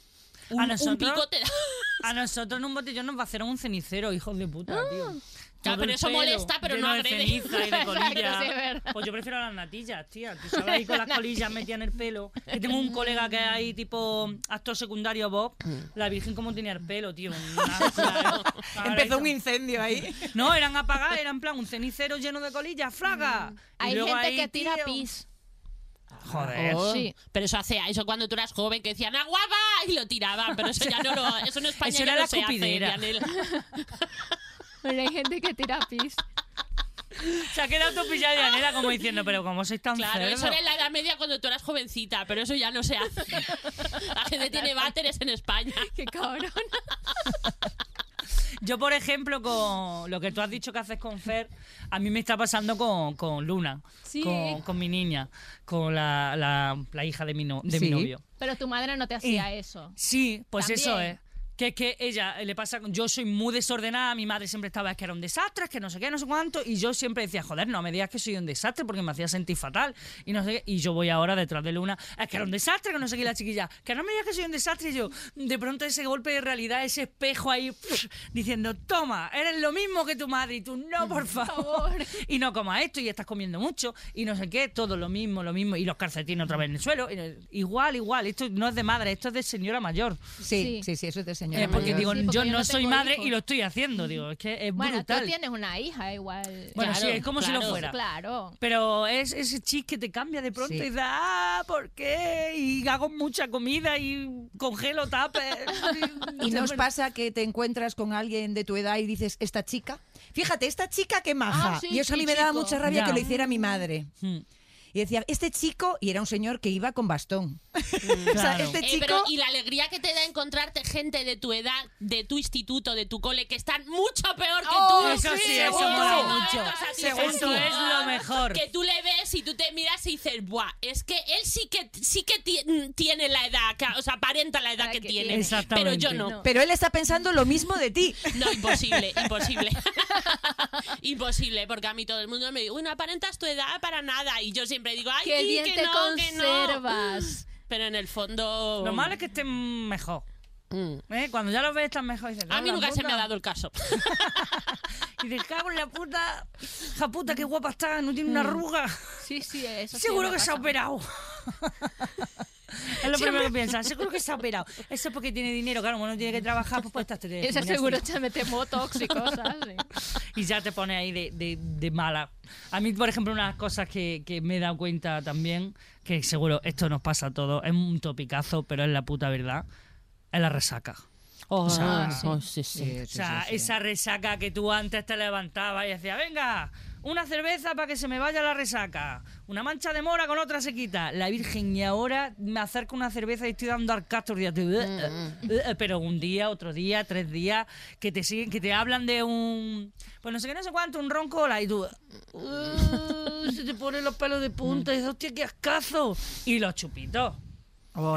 Un, A un nosotros- pico te da. A nosotros en un botellón nos vaciaron un cenicero, hijos de puta, tío. Todo pero el eso pelo molesta, pero lleno no de agrede. ceniza y de Exacto, sí, verdad. pues yo prefiero las natillas, tía. Tú sabes ahí con las colillas metidas en el pelo. Que tengo un colega que es ahí tipo actor secundario Bob. La Virgen como tenía el pelo, tío. una- Empezó un incendio ahí. No, eran apagadas, eran en plan un cenicero lleno de colillas, fraga. Mm. Hay gente ahí, que tira tío, pis. Joder. Oh, Sí. Pero eso hace eso cuando tú eras joven que decían agua va y lo tiraban, pero eso ya no lo, eso en España Eso ya era no la se hace. Dianel. Pero hay gente que tira pis. Se ha quedado tu pillada de anera como diciendo, pero ¿cómo sois tan Claro, eso era en la Edad Media cuando tú eras jovencita, pero eso ya no se hace. La gente tiene váteres en España. Qué cabrón. Yo, por ejemplo, con lo que tú has dicho que haces con Fer, a mí me está pasando con, con Luna, Sí. con, con mi niña, con la, la- la hija de mi, no- de mi Sí. novio. Pero tu madre no te hacía Eh, eso. Sí, pues También. eso es. Que es que ella eh, le pasa, yo soy muy desordenada, mi madre siempre estaba, es que era un desastre, es que no sé qué, no sé cuánto, y yo siempre decía, joder, no me digas que soy un desastre porque me hacía sentir fatal, y no sé qué, y yo voy ahora detrás de Luna, es que era un desastre, que no sé qué, y la chiquilla, que no me digas que soy un desastre, y yo, de pronto ese golpe de realidad, ese espejo ahí, pff, diciendo, toma, eres lo mismo que tu madre, y tú, no, por favor, y no comas esto, y estás comiendo mucho, y no sé qué, todo lo mismo, lo mismo, y los calcetines otra vez en el suelo, y, eh, igual, igual, esto no es de madre, esto es de señora mayor. Sí, Sí. sí, sí, eso es de señora. Eh, porque mayor. digo, Sí, porque yo yo no soy madre hijos. y lo estoy haciendo, digo, es que es Bueno, brutal. tú tienes una hija igual. Bueno, Claro, sí, es como si claro. lo fuera. Claro. Pero es ese chis que te cambia de pronto Sí. y dices, ah, ¿por qué? Y hago mucha comida y congelo tapes. ¿Y no os pasa que te encuentras con alguien de tu edad y dices, esta chica? Fíjate, esta chica qué maja. Ah, sí, y eso a mí me daba mucha rabia Ya. que lo hiciera mi madre. Hmm. Y decía, este chico, y era un señor que iba con bastón. O sea, Claro. este Eh, chico... pero, y la alegría que te da encontrarte gente de tu edad, de tu instituto, de tu cole, que están mucho peor que Oh, tú. Eso sí, eso mola ¿no? mucho. Eso es lo mejor. Que tú le ves y tú te miras y dices, buah, es que él sí que sí que ti- tiene la edad, que- o sea, aparenta la edad La que, que tiene. tiene. Exactamente. Pero yo no. No. Pero él está pensando lo mismo de ti. No, imposible, imposible. imposible, porque a mí todo el mundo me dice, uy, no aparentas tu edad para nada. Y yo siempre digo, ay, Qué sí, bien que te no, que no. conservas. Pero en el fondo... Lo malo es que estén mejor. Mm. ¿eh? Cuando ya los ves están mejor. y dices, A mí "La nunca se me ha puta". dado el caso. Y te cago en la puta. Ja puta, qué guapa está, no tiene una arruga. Sí, sí, eso Seguro que se ha operado. Es lo primero que piensas, seguro que se ha operado. Eso es porque tiene dinero, claro, como no tiene que trabajar, pues puede estar Ese testimonial, seguro sí. te mete botox y cosas. sí. Y ya te pone ahí de, de- de mala. A mí, por ejemplo, unas cosas que, que me he dado cuenta también, que seguro esto nos pasa a todos, es un topicazo, pero es la puta verdad, es la resaca. Oh, sea, oh, sí, sí. O sea, esa resaca que tú antes te levantabas y decías, venga, una cerveza para que se me vaya la resaca, una mancha de mora con otra se quita. La Virgen, y ahora me acerco una cerveza y estoy dando al castor día. Pero un día, otro día, tres días, que te siguen, que te hablan de un. Pues no sé qué, no sé cuánto, un roncola, y tú. "Uh, se te ponen los pelos de punta y dices, hostia, qué ascazo. Y los chupitos.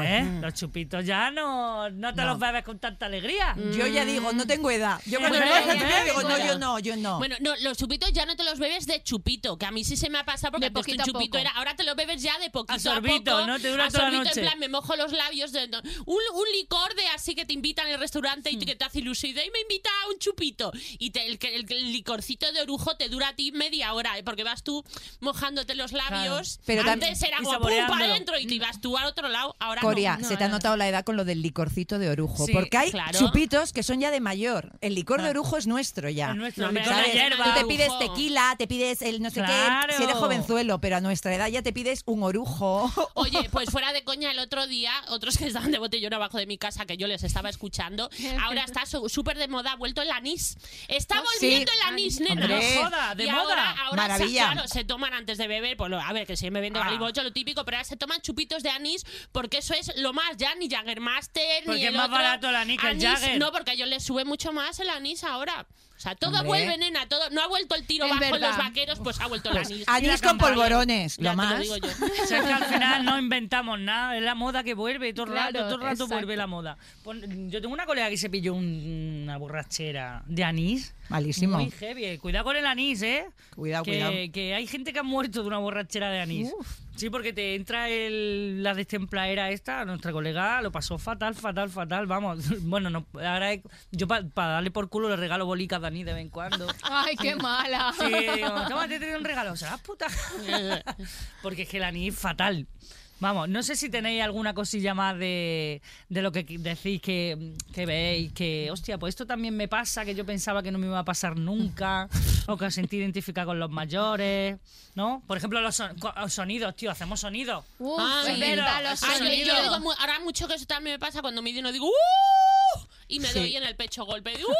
¿Eh? Los chupitos ya no, no te No. los bebes con tanta alegría. Yo ya digo, no tengo edad. Yo cuando me vas a tener, digo, no, yo no, yo no. Bueno, no, los chupitos ya no te los bebes de chupito, que a mí sí se me ha pasado porque De un poquito a chupito poco. era, ahora te lo bebes ya de poquito A sorbito, a poco. ¿no? Te dura a toda la noche. en plan, me mojo los labios de un, un licor de así que te invitan en el restaurante y que te hace ilusión y de, "Ay, me invita a un chupito y te- el, que- el, el licorcito de orujo te dura a ti media hora, ¿eh? porque vas tú mojándote los labios. Pero tam- antes era y como pum para adentro y te ibas tú al otro lado, ahora Coria, no. se te ha no. notado la edad con lo del licorcito de orujo. Sí, porque hay claro. chupitos que son ya de mayor. El licor de Ah. orujo es nuestro ya. Es nuestro, No, el me licor de ¿sabes? hierba. Tú te Orujo. pides tequila, te pides el no sé Claro. qué, si eres jovenzuelo, pero a nuestra edad ya te pides un orujo. Oye, pues fuera de coña, el otro día, otros que estaban de botellón abajo de mi casa, que yo les estaba escuchando, ahora está súper de moda, ha vuelto el anís. Está Oh, sí. volviendo el anís, nena. Hombre. No joda, de y moda. Ahora, ahora Maravilla. Se, claro, se toman antes de beber, pues a ver, que siguen bebiendo Ah. galibocho, lo típico, pero ahora se toman chupitos de anís porque eso es lo más ya, ni Jägermaster, Porque ni es el más otro barato el anís que el Jäger. No, porque a ellos les sube mucho más el anís ahora. O sea, todo Hombre. vuelve, nena, todo. No ha vuelto el tiro Es bajo en los vaqueros, pues ha vuelto el anís. Anís con polvorones, Ya lo te más. digo yo. O sea, es que al final no inventamos nada, es la moda que vuelve, todo el Claro, rato, todo el rato exacto. vuelve la moda. Yo tengo una colega que se pilló un- una borrachera de anís. Malísimo. Muy heavy. eh. Cuidado con el anís, ¿eh? Cuidado, que, cuidado. que hay gente que ha muerto de una borrachera de anís. Sí, porque te entra el, la destemplaera esta, nuestra colega lo pasó fatal, fatal, fatal. Vamos, bueno, no, ahora he- yo para darle por culo le regalo bolicas de Dani de vez en cuando. Ay, qué mala. Sí, digo, toma, te traigo un regalo. ¿Serás puta? Porque es que la ni es fatal. Vamos, no sé si tenéis alguna cosilla más de, de lo que decís que, que veis, que, hostia, pues esto también me pasa, que yo pensaba que no me iba a pasar nunca, o que os sentí identificada con los mayores, ¿no? Por ejemplo, los, son- los sonidos, tío, hacemos sonidos. Uf, Ay, es verdad, los Ah, yo- yo, sonidos. digo ahora mucho que eso también me pasa cuando me digo, digo ¡Uh! Y me doy en el pecho golpe. ¡Uh!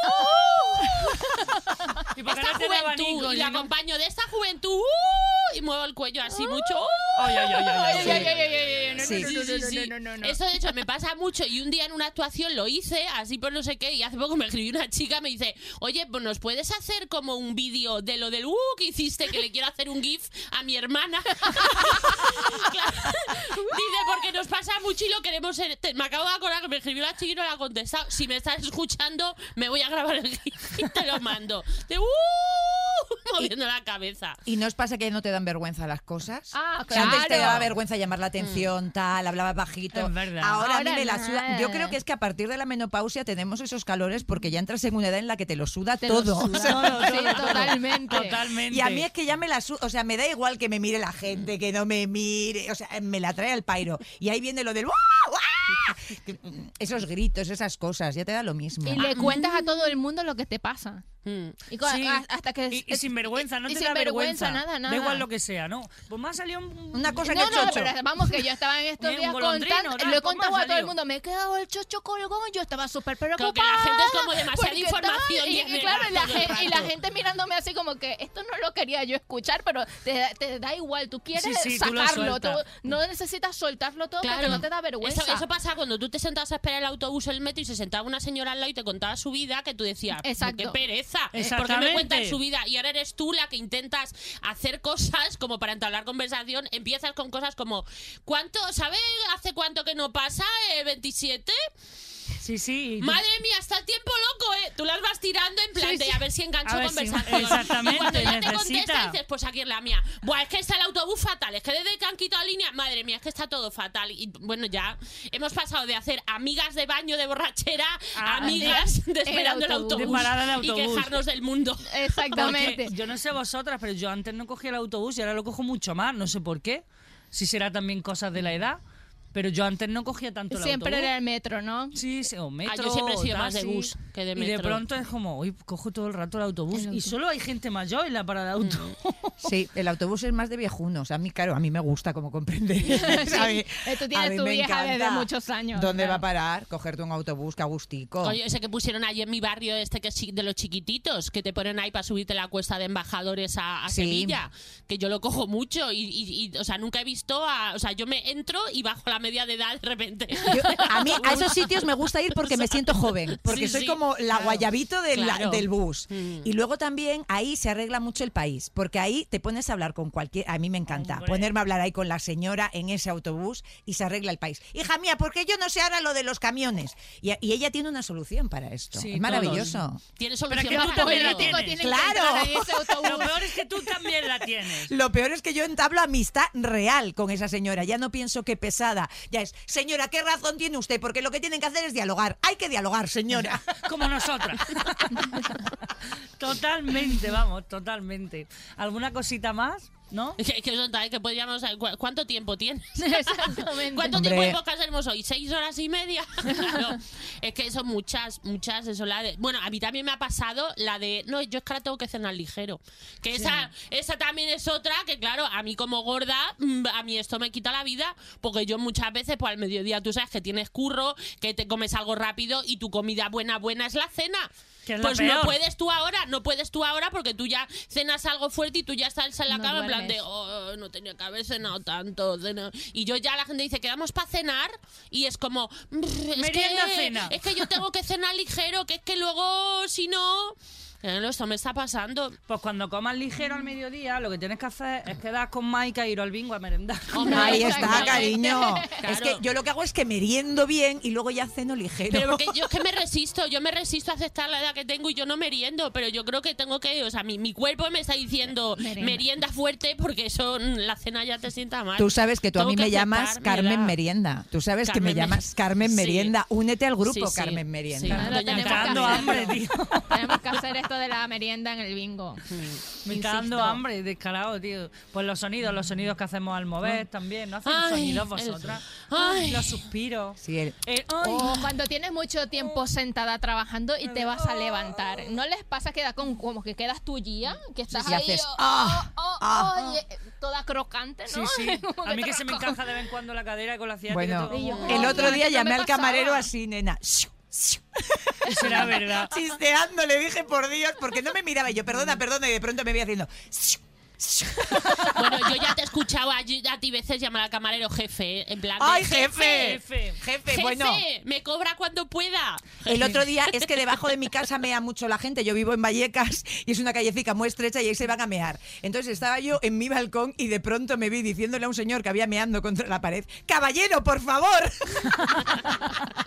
¿Y esta no tiene juventud abanico, y la no? acompaño de esta juventud ¡Uh! y muevo el cuello así mucho. ¡Uh! Ay, ay, ay, ay, ay, Ay, ay. ay, ay, ay, ay, no, Sí. no, Sí, no, sí, no, sí. no, no, no. Eso de hecho me pasa mucho y un día en una actuación lo hice, así por no sé qué, y hace poco me escribió una chica me dice, oye, pues nos puedes hacer como un vídeo de lo del uh que hiciste, que le quiero hacer un gif a mi hermana. Claro. Dice, porque nos pasa mucho y lo queremos ser- te- Me acabo de acordar que me escribió la chica y no la ha contestado. Si me estás escuchando, me voy a grabar el gif y te lo mando. De uh moviendo la cabeza. ¿Y no os pasa que no te dan vergüenza las cosas? Ah, Que Antes te claro. daba vergüenza llamar la atención, tal, hablabas bajito. Es verdad. Ahora, a mí Ahora me la suda. Yo creo que es que a partir de la menopausia tenemos esos calores porque ya entras en una edad en la que te lo suda Te lo todo. suda. O sea, Sí, totalmente. Totalmente. y a mí es que ya me la suda, o sea, me da igual que me mire la gente, que no me mire, o sea, me la trae al pairo. Y ahí viene lo del ¡guau, guau! Mm, esos gritos, esas cosas, ya te da lo mismo. Y le cuentas a todo el mundo lo que te pasa. Mm. Y co- Sí. a- hasta que Y, y sin vergüenza, no y te sin da vergüenza, vergüenza. nada, nada. Da igual lo que sea, ¿no? Pues me ha salido un... Una cosa que no, chocho. pero vamos que yo estaba en estos días contando, lo he pues contado a todo el mundo, me he quedado el chocho colgón, yo estaba súper preocupada. Creo que la gente es como demasiada información y, claro, y la, el gente, y la gente mirándome así como que esto no lo quería yo escuchar, pero te, te da igual, tú quieres Sí, sí, sacarlo, tú no necesitas soltarlo todo porque no te da vergüenza. Eso, eso pasa cuando tú te sentabas a esperar el autobús el metro y se sentaba una señora al lado y te contaba su vida, que tú decías, Exacto. qué pereza, porque me cuentan su vida y ahora eres tú la que intentas hacer cosas como para entablar conversación, empiezas con cosas como, ¿cuánto, sabe hace cuánto que no pasa? eh, ¿27? Sí, sí. Madre mía, está el tiempo loco, ¿eh? Tú las vas tirando en plan Sí, de sí. a ver si engancho ver si- conversación. exactamente, y cuando ya te necesita. contesta, dices, pues aquí es la mía. Buah, es que está el autobús fatal, es que desde que han quitado línea, madre mía, es que está todo fatal. Y bueno, ya hemos pasado de hacer amigas de baño de borrachera a Ah, amigas de el esperando el autobús. autobús. De parada de Y autobús. quejarnos del mundo. Exactamente. Porque yo no sé vosotras, pero yo antes no cogía el autobús y ahora lo cojo mucho más. No sé por qué. Si será también cosas de la edad. Pero yo antes no cogía tanto el Siempre autobús. era el metro, ¿no? Sí, sí, o metro. Ah, yo siempre he sido más de taxi. bus que de Y de pronto es como, uy, cojo todo el rato el autobús. El Y autobús. solo hay gente mayor en la parada de autobús. Sí, el autobús es más de viejunos. A mí, claro, a mí me gusta, como comprenderéis. A mí- Eh, tú a tienes mí tu me vieja desde encanta. muchos años. ¿Dónde claro. va a parar? Cogerte un autobús, que agustico. Oye, ese que pusieron allí en mi barrio, este que es chi- de los chiquititos, que te ponen ahí para subirte la cuesta de embajadores a, a Sí. Sevilla, que yo lo cojo mucho y, y- y, o sea, nunca he visto a, o sea, yo me entro y bajo la media de edad de repente. Yo- a mí a esos sitios me gusta ir porque me siento joven, porque Sí, soy sí, como la claro. guayabito del, Claro. del bus. Mm. Y luego también ahí se arregla mucho el país, porque ahí te pones a hablar con cualquier... A mí me encanta Hombre. ponerme a hablar ahí con la señora en ese autobús y se arregla el país. Hija mía, ¿por qué yo no sé ahora lo de los camiones? Y, y ella tiene una solución para esto. Sí, es maravilloso. Tienes Pero es solución que para tú también la tienes. que Claro. Lo peor es que tú también la tienes. Lo peor es que yo entablo amistad real con esa señora. Ya no pienso que pesada. Ya es, señora, ¿qué razón tiene usted? Porque lo que tienen que hacer es dialogar. Hay que dialogar, señora. Como nosotras. totalmente, vamos, totalmente. ¿Alguna cosita más? ¿No? Que, que eso que podríamos ¿cu- ¿Cuánto tiempo tienes? Exactamente. ¿Cuánto Hombre. tiempo de podcast tenemos hoy? ¿Seis horas y media? Claro. Es que son muchas, muchas. Eso, la de- bueno, a mí también me ha pasado la de. No, yo es que ahora tengo que cenar ligero. Que esa, esa también es otra que, claro, a mí como gorda, mm, a mí esto me quita la vida. Porque yo muchas veces, pues al mediodía, tú sabes que tienes curro, que te comes algo rápido y tu comida buena, buena es la cena. Pues no puedes tú ahora, no puedes tú ahora porque tú ya cenas algo fuerte y tú ya estás en la No cama en plan de, duermes. "Oh, no tenía que haber cenado tanto. cena". Y yo ya la gente dice, quedamos para cenar y es como, "Brr, es Merienda, que, cena". es que yo tengo que cenar ligero, que es que luego si no... Claro, Esto me está pasando. Pues cuando comas ligero al mediodía, lo que tienes que hacer es quedar con Maika e ir al bingo a merendar. Hombre, Ahí está, cariño. Claro. Es que yo lo que hago es que meriendo bien y luego ya ceno ligero. Pero porque yo es que me resisto, yo me resisto a aceptar la edad que tengo y yo no meriendo, pero yo creo que tengo que, o sea, mi, mi cuerpo me está diciendo Merienda. merienda, fuerte porque eso la cena ya te sienta mal. Tú sabes que tú a mí me llamas Carmen. Merienda. Tú sabes que me llamas Carmen Sí. Merienda. Únete al grupo Sí, sí. Carmen Sí. Merienda. Claro, Doña tenemos Carmen. Hambre, tío. Tenemos que hacer esto de la merienda en el bingo. Me está dando hambre, descarado, tío. Pues los sonidos, los sonidos que hacemos al mover también. ¿No hacéis Ay, sonidos el- vosotras? ay. Los suspiros. Sí, el- El- ay. O cuando tienes mucho tiempo sentada trabajando y te vas a levantar. ¿No les pasa que da con, como que quedas tuya? Que estás sí, ahí haces, oh, ah, oh, oh, ah. oh, y, eh, toda crocante, Sí, ¿no? sí. Como A mí que se me encaja de vez en cuando la cadera con la ciática. Bueno, todo Y el oh, otro día me llamé al pasaba. camarero así, nena. Y será verdad. Chisteando, le dije por Dios, porque no me miraba. Y yo, perdona, perdona, y de pronto me veía haciendo. Bueno, yo ya te he escuchado a, a ti veces llamar al camarero jefe, ¿eh? en plan. de, ¡Ay, jefe! Jefe. Jefe, Jefe, bueno. me cobra cuando pueda. El otro día es que debajo de mi casa mea mucho la gente. Yo vivo en Vallecas y es una callecita muy estrecha y ahí se van a mear. Entonces estaba yo en mi balcón y de pronto me vi diciéndole a un señor que había meando contra la pared: ¡Caballero, por favor!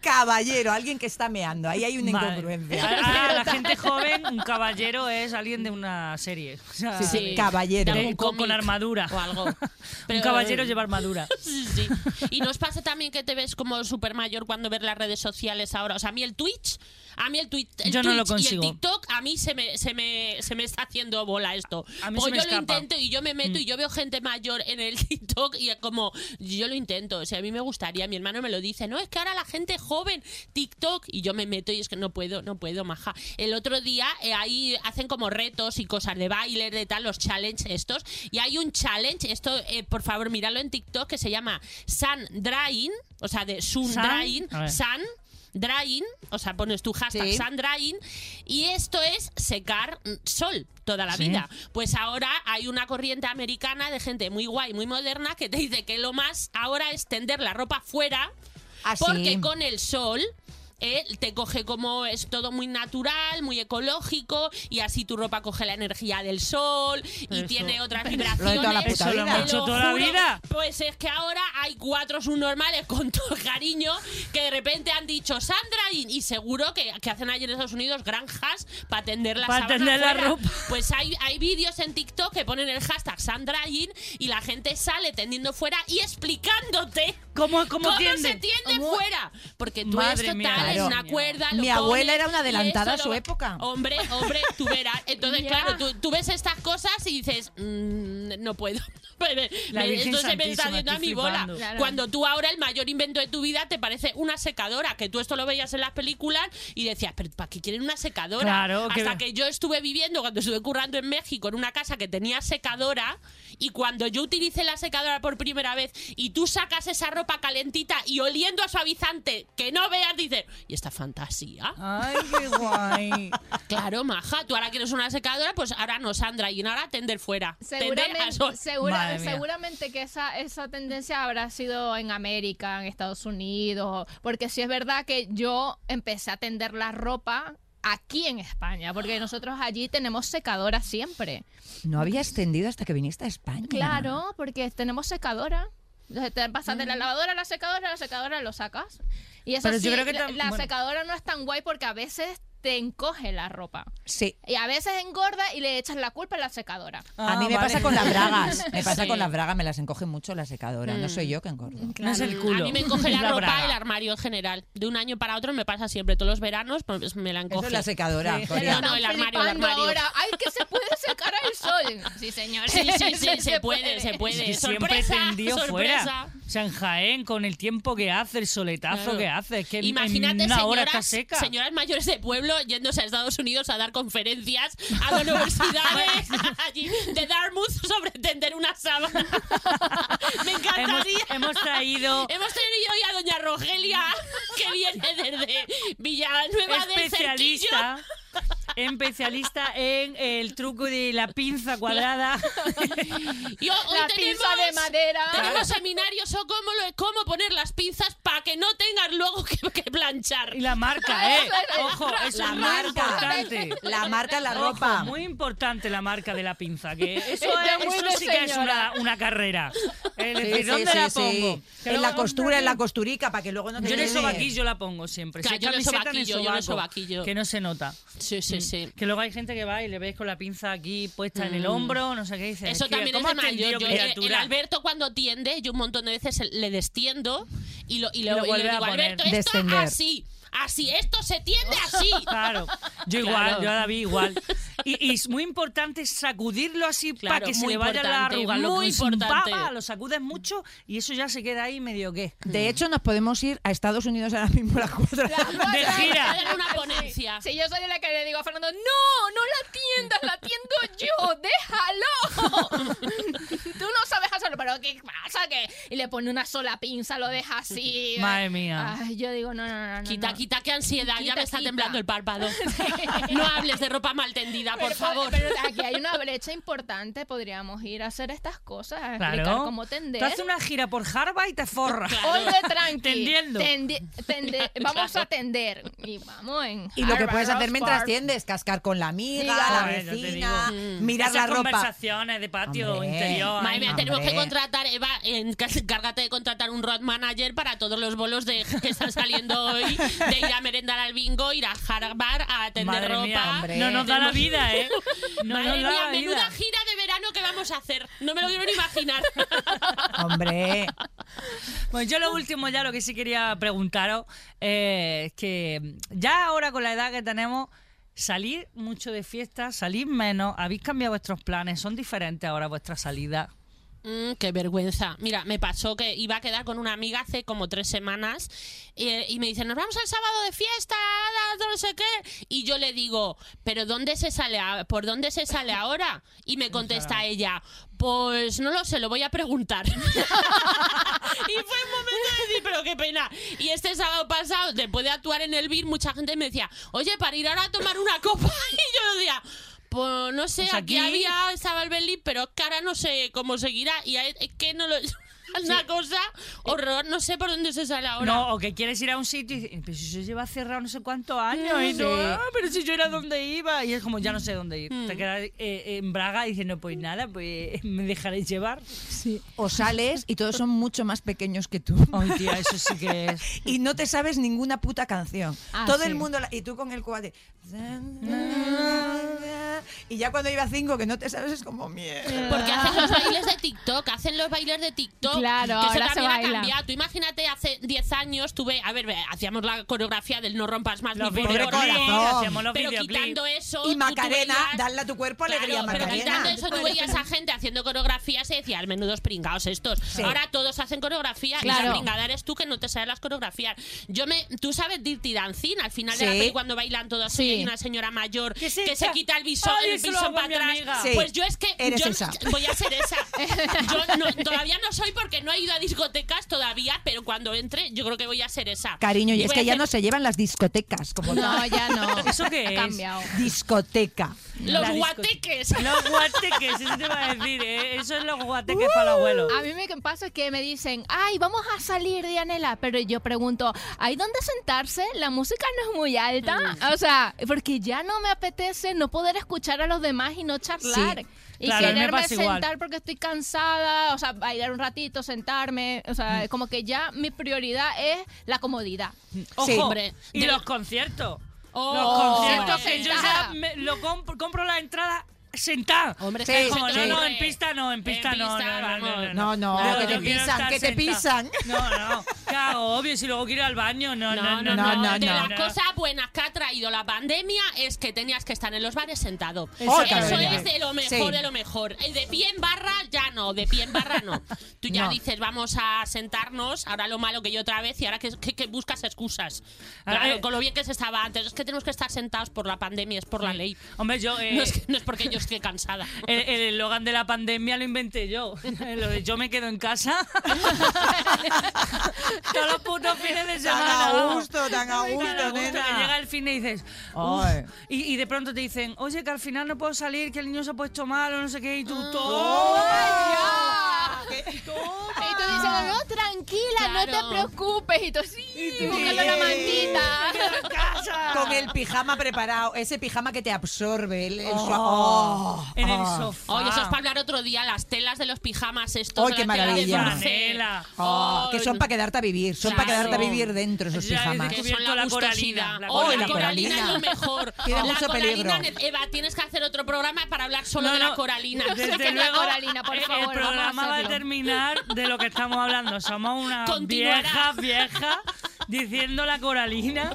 Caballero, alguien que está meando. Ahí hay una Vale. incongruencia. A, a la gente joven, un caballero es alguien de una serie. O sea, Sí, sí, caballero. De de- algún con, con armadura. O algo. un caballero lleva armadura. Sí, sí. Y nos pasa también que te ves como súper mayor cuando ves las redes sociales ahora. O sea, a mí el Twitch, a mí el, tweet, el Yo no lo Twitch y el. TikTok, a mí se me, se me, se me está haciendo bola esto. A mí o se me yo lo intento y yo me meto y yo veo gente mayor en el TikTok y es como, yo lo intento. O sea, a mí me gustaría, mi hermano me lo dice, no, es que ahora la gente joven, TikTok, y yo me meto y es que no puedo, no puedo, maja. El otro día eh, ahí hacen como retos y cosas de baile, de tal, los challenges estos. Y hay un challenge, esto, eh, por favor, míralo en TikTok, que se llama Sun Drying, o sea, de Sun Sun, Drying. Sun Drying, o sea, pones tu hashtag Sí. Sun Drying, y esto es secar sol toda la Sí. vida. Pues ahora hay una corriente americana de gente muy guay, muy moderna, que te dice que lo más ahora es tender la ropa fuera, Así. porque con el sol eh, te coge como es todo muy natural, muy ecológico y así tu ropa coge la energía del sol y Eso. tiene otras Lo vibraciones. toda la puta lo vida. hemos Te hecho lo toda la juro. vida. Pues es que ahora hay cuatro subnormales con todo cariño que de repente han dicho Sandra y, y seguro que, que hacen allí en Estados Unidos granjas para tender la Pa' tender la ropa. Pues hay, hay vídeos en TikTok que ponen el hashtag Sandrain y la gente sale tendiendo fuera y explicándote ¿Cómo, cómo, cómo tiende? se tiende ¿Cómo? fuera. Porque tú Madre esto mía, tal, una cuerda. lo Mi abuela era una adelantada a su lo- época. Hombre, hombre, tú verás. Entonces, claro, tú, tú ves estas cosas y dices, "Mm, no puedo. La se me está yendo a mi bola. Claro. Cuando tú ahora el mayor invento de tu vida te parece una secadora, que tú esto lo veías en las películas y decías, pero ¿para qué quieren una secadora? Claro, que- Hasta que yo estuve viviendo, cuando estuve currando en México, en una casa que tenía secadora y cuando yo utilicé la secadora por primera vez y tú sacas esa ropa calentita y oliendo a suavizante que no veas, dices, ¿y esta fantasía? Ay, qué guay. Claro, maja, tú ahora quieres una secadora, pues ahora no, Sandra, y ahora tender fuera. Tender a Seguramente, segura- seguramente que esa, esa tendencia habrá sido en América, en Estados Unidos, porque sí es verdad que yo empecé a tender la ropa aquí en España, porque nosotros allí tenemos secadora siempre. No había extendido hasta que viniste a España. Claro, porque tenemos secadora. Entonces, Te pasas de la lavadora a la secadora, a la secadora lo sacas. Y eso Pero sí, yo creo que la, tam- la bueno. secadora no es tan guay porque a veces te encoge la ropa. Sí. Y a veces engorda y le echas la culpa a la secadora. a mí Ah, me vale. pasa con las bragas. Me pasa Sí. con las bragas, me las encoge mucho la secadora. No soy yo que engordo. No es el culo. A mí me encoge la, ropa braga. el armario en general. De un año para otro me pasa siempre. Todos los veranos pues, me la Eso encoge. es la secadora. Sí. No, no, el armario, el armario. ahora. ¡Ay, que se puede secar al sol! Sí, señores. Sí, sí, sí, se puede, se puede. Siempre sorpresa. fuera. O sea, en Jaén, con el tiempo que hace, el soletazo Claro. que hace, es que en- Imagínate en una hora está seca. señoras mayores de pueblo yéndose a Estados Unidos a dar conferencias a las universidades allí de Dartmouth sobre tender una sábana. Me encantaría. hemos traído Hemos tenido hoy a doña Rogelia, que viene desde Villanueva del Cerquillo. Especialista, en el truco de la pinza cuadrada. Y ho- hoy La tenemos, pinza de madera. Tenemos seminarios sobre cómo, lo- cómo poner las pinzas para que no tengas luego que, que planchar. Y la marca, ¿eh? Ojo, eso La es muy marca. importante. La marca en la Ojo, ropa. muy importante la marca de la pinza, que eso, es- muy eso sí que es una, una carrera. Es Sí, decir, sí, ¿dónde sí, la sí. pongo? En la costura, en la costurica, para que luego no te Yo en el sobaquillo la pongo siempre. Claro, Si yo en el el yo en el sobaquillo. Que no se nota. Sí, sí, sí. Que luego hay gente que va y le veis con la pinza aquí puesta en el hombro, no sé qué dice. Mm. Eso también es ¿cómo de mayor. Yo, el criatura? Alberto cuando tiende, yo un montón de veces le destiendo y, lo, y, Y lo, y le a digo, poner. Alberto, esto Descender. así. Así, esto se tiende así. Claro, yo igual, Claro. yo a David igual. Y, y es muy importante sacudirlo así para que se muy le vaya la importante, arruga. Lo muy que se importante. empapa, lo sacudes mucho y eso ya se queda ahí medio que. De hecho, nos podemos ir a Estados Unidos ahora mismo a las cuatro. De gira. Hacer una ponencia. Si yo soy la que le digo a Fernando, no, no la tiendas, la tiendo yo, déjalo. Tú no sabes pero ¿qué pasa? que Y le pone una sola pinza, lo deja así. Madre mía. Ay, yo digo, no, no, no. Quita, no. quita, qué ansiedad. ya me está quita. temblando el párpado. No hables de ropa mal tendida, por Pero, favor. pero aquí hay una brecha importante, podríamos ir a hacer estas cosas, a explicar Claro. cómo tender. Tú haces una gira por Harvard y te forras. Hoy de tranqui. Tendiendo. Tendi- tende- vamos a tender. Y vamos en. Y lo que Harvard, puedes hacer mientras tiendes, cascar con la amiga, Sí, la joder, yo te vecina, digo. mirar Esas la ropa. conversaciones de patio Hombre. interior. Madre mía, tenemos que hombre. Contratar, Eva, en- encárgate de contratar un road manager para todos los bolos de, que están saliendo hoy, de ir a merendar al bingo, ir a Harvard, a atender Madre ropa. mía, no nos da la vida, ¿eh? No Madre nos da mía, la menuda vida. gira de verano que vamos a hacer. No me lo quiero ni imaginar. Hombre, Pues yo lo último ya lo que sí quería preguntaros eh, es que ya ahora con la edad que tenemos, salir mucho de fiesta, salir menos, habéis cambiado vuestros planes, son diferentes ahora vuestras salidas. Mm, qué vergüenza. Mira, me pasó que iba a quedar con una amiga hace como tres semanas eh, y me dice, nos vamos el sábado de fiesta, no sé qué. Y yo le digo, ¿pero dónde se sale? a- ¿Por dónde se sale ahora? Y me contesta ella, pues no lo sé, lo voy a preguntar. y fue un momento de decir, pero qué pena. Y este sábado pasado, después de actuar en el BIR, mucha gente me decía, oye, para ir ahora a tomar una copa. Y yo decía... Pues no sé, aquí, aquí- había estaba el Berlín, pero ahora no sé cómo seguirá y es que no lo una cosa horror, no sé por dónde se sale ahora. No, o que quieres ir a un sitio y dices, pero si se lleva cerrado no sé cuántos años y. "Ah, pero si yo era donde iba y es como ya no sé dónde ir. Mm. Te quedas eh, en Braga diciendo, pues nada, pues me dejaréis llevar. o sales y todos son mucho más pequeños que tú. Ay, tía, eso sí que es. Y no te sabes ninguna puta canción. Ah, Todo sí. el mundo, la- y tú con el cuate. Y ya cuando iba cinco que no te sabes es como mierda. Porque hacen los bailes de TikTok, hacen los bailes de TikTok. Claro, que eso ahora se también ha baila. cambiado. Tú imagínate, hace 10 años tuve, a ver, ve, hacíamos la coreografía del No rompas más Los mi pobre corazón. hacíamos los Pero quitando eso. Y Macarena, veías- dale a tu cuerpo alegría, Claro, pero Macarena. quitando eso, tú veías a gente haciendo coreografías y decías, menudos pringados estos. Sí. Ahora todos hacen coreografía y Claro. la pringada eres tú que no te sabes las coreografías. Yo me, tú sabes Dirty Dancing, al final de la Sí. peli cuando bailan todos Sí. y hay una señora mayor Que que se se, quita el visor, Ay, el eso lo visor para atrás. Sí. Pues yo es que Eres yo esa. voy a ser esa. Yo no- todavía no soy porque no he ido a discotecas todavía, pero cuando entre yo creo que voy a ser esa. Cariño, y es que ya no se llevan las discotecas como No, tal. ya no. ¿Eso qué ha es? cambiado. Discoteca. Los disco- guateques. Los guateques, eso te iba a decir, ¿eh? Eso es los guateques para el abuelo. A mí me pasa que me dicen, ay, vamos a salir, Dianela. Pero yo pregunto, ¿hay dónde sentarse? La música no es muy alta. Mm. O sea, porque ya no me apetece no poder escuchar a los demás y no charlar. Sí. Y Claro, quererme igual. sentar porque estoy cansada, o sea, bailar un ratito, sentarme. O Mm. sea, como que ya mi prioridad es la comodidad. Ojo. Hombre, y de- los conciertos. Oh, los conciertos hombre. que yo ya me- lo compro, compro la entrada sentada. Hombre, Sí, Como, no, no, en pista no, en pista no, pista, no, no, no. No, no, Yo- que te pisan, que te pisan. No, no, claro, obvio, si luego quiero ir al baño, no, no, no, No, no, no, no, no, De no. las cosas buenas que ha traído la pandemia es que tenías que estar en los bares sentado. Oh, Eso es de lo mejor, Sí. de lo mejor. El de pie en barra ya no, de pie en barra no. Tú ya No. dices, vamos a sentarnos, ahora lo malo que yo otra vez y ahora que, que- que buscas excusas. Claro, con lo bien que se estaba antes. Es que tenemos que estar sentados por la pandemia, es por la ley. Hombre, yo... eh, No es, que- no es porque yo esté cansada. el el eslogan de la pandemia lo inventé yo. Lo de yo me quedo en casa. Todos los putos fines de Tan semana. a vamos. gusto, tan a Tan a gusto, gusto, nena. que llega el fin y dices, y, y de pronto te dicen, oye, que al final no puedo salir, que el niño se ha puesto mal o no sé qué, y tú, Ah. ¡toma! Y tú dices, no, tranquila, no Claro. te preocupes. Y tú, sí, buscando la mantita. en casa! Con el pijama preparado, ese pijama que te absorbe. El, el Oh, oh, en el oh. sofá. Oye, eso es para hablar otro día, las telas de los pijamas estos. Ay, de qué la tela de maravilla. Oh, que son para quedarte a vivir, son para quedarte a vivir dentro esos Ya, pijamas. es que son la, la coralina, la Oh, la coralina es lo mejor. Tiene la mucho coralina, peligro. Eva, tienes que hacer otro programa para hablar solo No, de la coralina. Desde la luego, coralina, por el- favor, programa va a terminar de lo que estamos hablando. Somos una vieja, vieja, diciendo la coralina.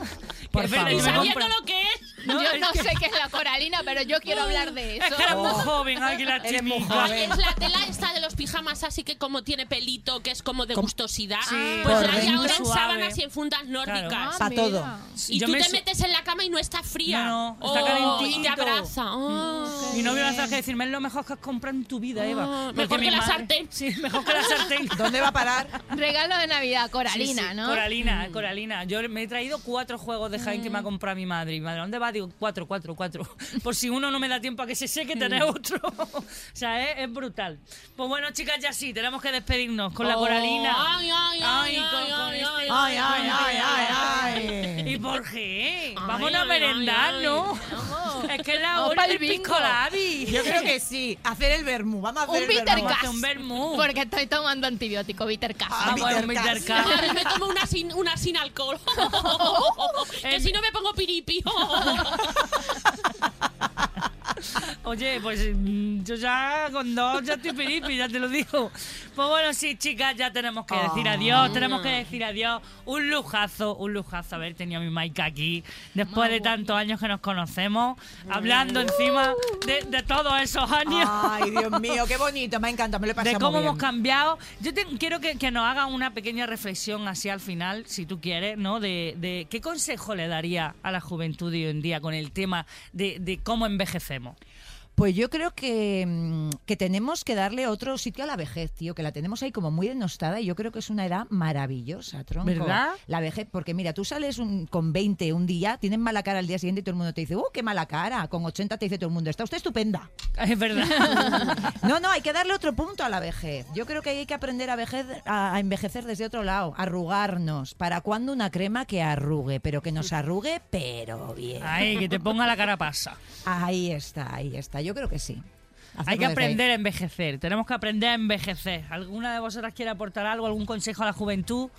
Por favor. Y sabiendo lo que es. No, yo es no que- sé qué es la coralina, pero yo quiero hablar de Es eso. que eres muy joven, ay, que la Eres muy chimica. joven. Es la tela esta de los pijamas así que como tiene pelito, que es como de gustosidad. Sí, pues hay ahora en Suave. sábanas y en fundas nórdicas. Ah, Pa' mira. todo. Y Yo tú me te su- metes en la cama y no está fría. No, no, está Oh, calentito. Y te abraza. Oh. Mi novio me hace que decirme es lo mejor que has comprado en tu vida, Eva. Ah, Porque mejor que la madre- sartén. Sí, mejor que la sartén. ¿Dónde va a parar? Regalo de Navidad, coralina, sí, ¿no? Coralina, Coralina. Yo me he traído cuatro juegos de Jaén que me ha comprado mi madre. Y mi madre, ¿dónde va? Digo, cuatro, cuatro, cuatro. Por si uno no me da tiempo a que se seque, tener otro. o sea, es, es brutal. Pues bueno, chicas, ya sí, tenemos que despedirnos con la Coralina. ay, ay, ay, ay, ay, ay, Ay, ay. ¿Y por qué? Vámonos a merendar, ¿no? Vamos. Es que es la Vamos hora bingo. pisco labi. Yo creo que sí. Hacer el vermú. Vamos a hacer Un el bitter vermú. Vamos un vermú. Porque estoy tomando antibiótico, bitter cas. Ah, Vamos a un bitter cas. me tomo una sin, una sin alcohol. que El- si no me pongo piripi. Oye, pues mm, yo ya con dos ya estoy piripi, ya te lo digo. Pues bueno, sí, chicas, ya tenemos que decir Ah. adiós, tenemos que decir adiós. Un lujazo, un lujazo haber tenido a mi Maika aquí, después de tantos años que nos conocemos, hablando encima de, de todos esos años. Ay, Dios mío, qué bonito. Me encanta, me lo he pasado de cómo muy hemos cambiado. Yo te- quiero que, que nos haga una pequeña reflexión así al final, si tú quieres, ¿no? De, de qué consejo le daría a la juventud de hoy en día con el tema de, de cómo envejecemos. Pues yo creo que, mm, que tenemos que darle otro sitio a la vejez, tío, que la tenemos ahí como muy denostada y yo creo que es una edad maravillosa, tronco. ¿Verdad? La vejez, porque mira, tú sales un- con 20 un día, tienes mala cara al día siguiente y todo el mundo te dice, ¡uh, qué mala cara! Con 80 te dice todo el mundo, está usted estupenda. Es verdad. No, no, hay que darle otro punto a la vejez. Yo creo que hay que aprender a, vejez, a, a envejecer desde otro lado, arrugarnos. ¿Para cuándo una crema que arrugue? Pero que nos arrugue, pero bien. Ay, que te ponga la cara pasa. Ahí está, ahí está. Yo creo que sí. Hay que aprender a envejecer. Tenemos que aprender a envejecer. ¿Alguna de vosotras quiere aportar algo, algún consejo a la juventud?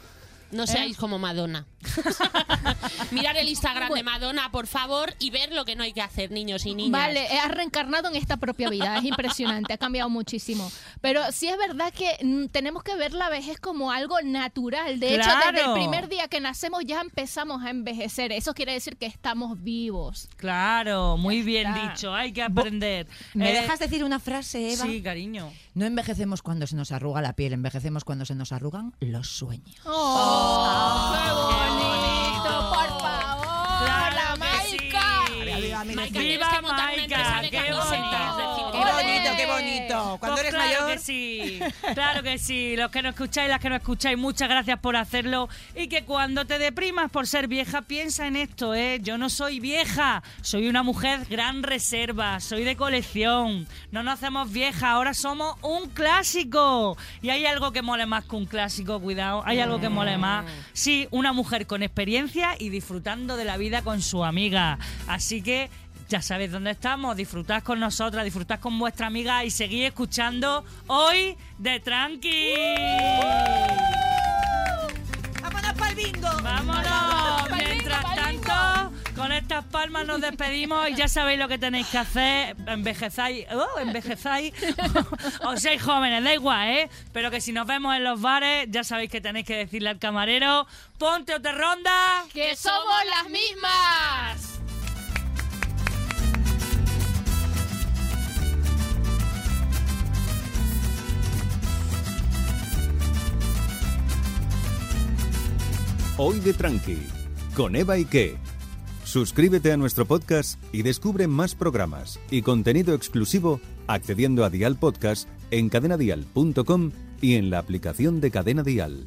No seáis como Madonna. Mirar el Instagram de Madonna, por favor, y ver lo que no hay que hacer, niños y niñas. Vale, has reencarnado en esta propia vida, es impresionante, ha cambiado muchísimo. Pero sí es verdad que mm, tenemos que ver la vejez como algo natural. De hecho, desde el Claro. primer día que nacemos ya empezamos a envejecer. Eso quiere decir que estamos vivos. Claro, muy bien está. dicho. Hay que aprender. ¿Me Eh, dejas decir una frase, Eva? Sí, cariño. No envejecemos cuando se nos arruga la piel, envejecemos cuando se nos arrugan los sueños. ¡Oh! ¡Qué bonito! bonito! ¡Por favor! ¡La que sí. Maica! Tienes que montar una empresa Cuando Pues eres claro mayor, que sí, claro que sí. Los que no escucháis, las que no escucháis, muchas gracias por hacerlo. Y que cuando te deprimas por ser vieja, piensa en esto, ¿eh? Yo no soy vieja, soy una mujer gran reserva, soy de colección. No nos hacemos vieja, ahora somos un clásico. Y hay algo que mole más que un clásico, cuidado. Hay algo que mole más. Sí, una mujer con experiencia y disfrutando de la vida con su amiga. Así que ya sabéis dónde estamos, disfrutad con nosotras, disfrutad con vuestra amiga y seguid escuchando hoy de Tranqui. ¡vámonos para el bingo! ¡Vámonos! Mientras tanto, con estas palmas nos despedimos y ya sabéis lo que tenéis que hacer. Envejezáis, oh, envejezáis o seis jóvenes, da igual, ¿eh? Pero que si nos vemos en los bares, ya sabéis que tenéis que decirle al camarero, ponte o te ronda. ¡Que somos las mismas! Hoy de Tranqui, con Eva Ike. Suscríbete a nuestro podcast y descubre más programas y contenido exclusivo accediendo a Dial Podcast en cadenadial.com y en la aplicación de Cadena Dial.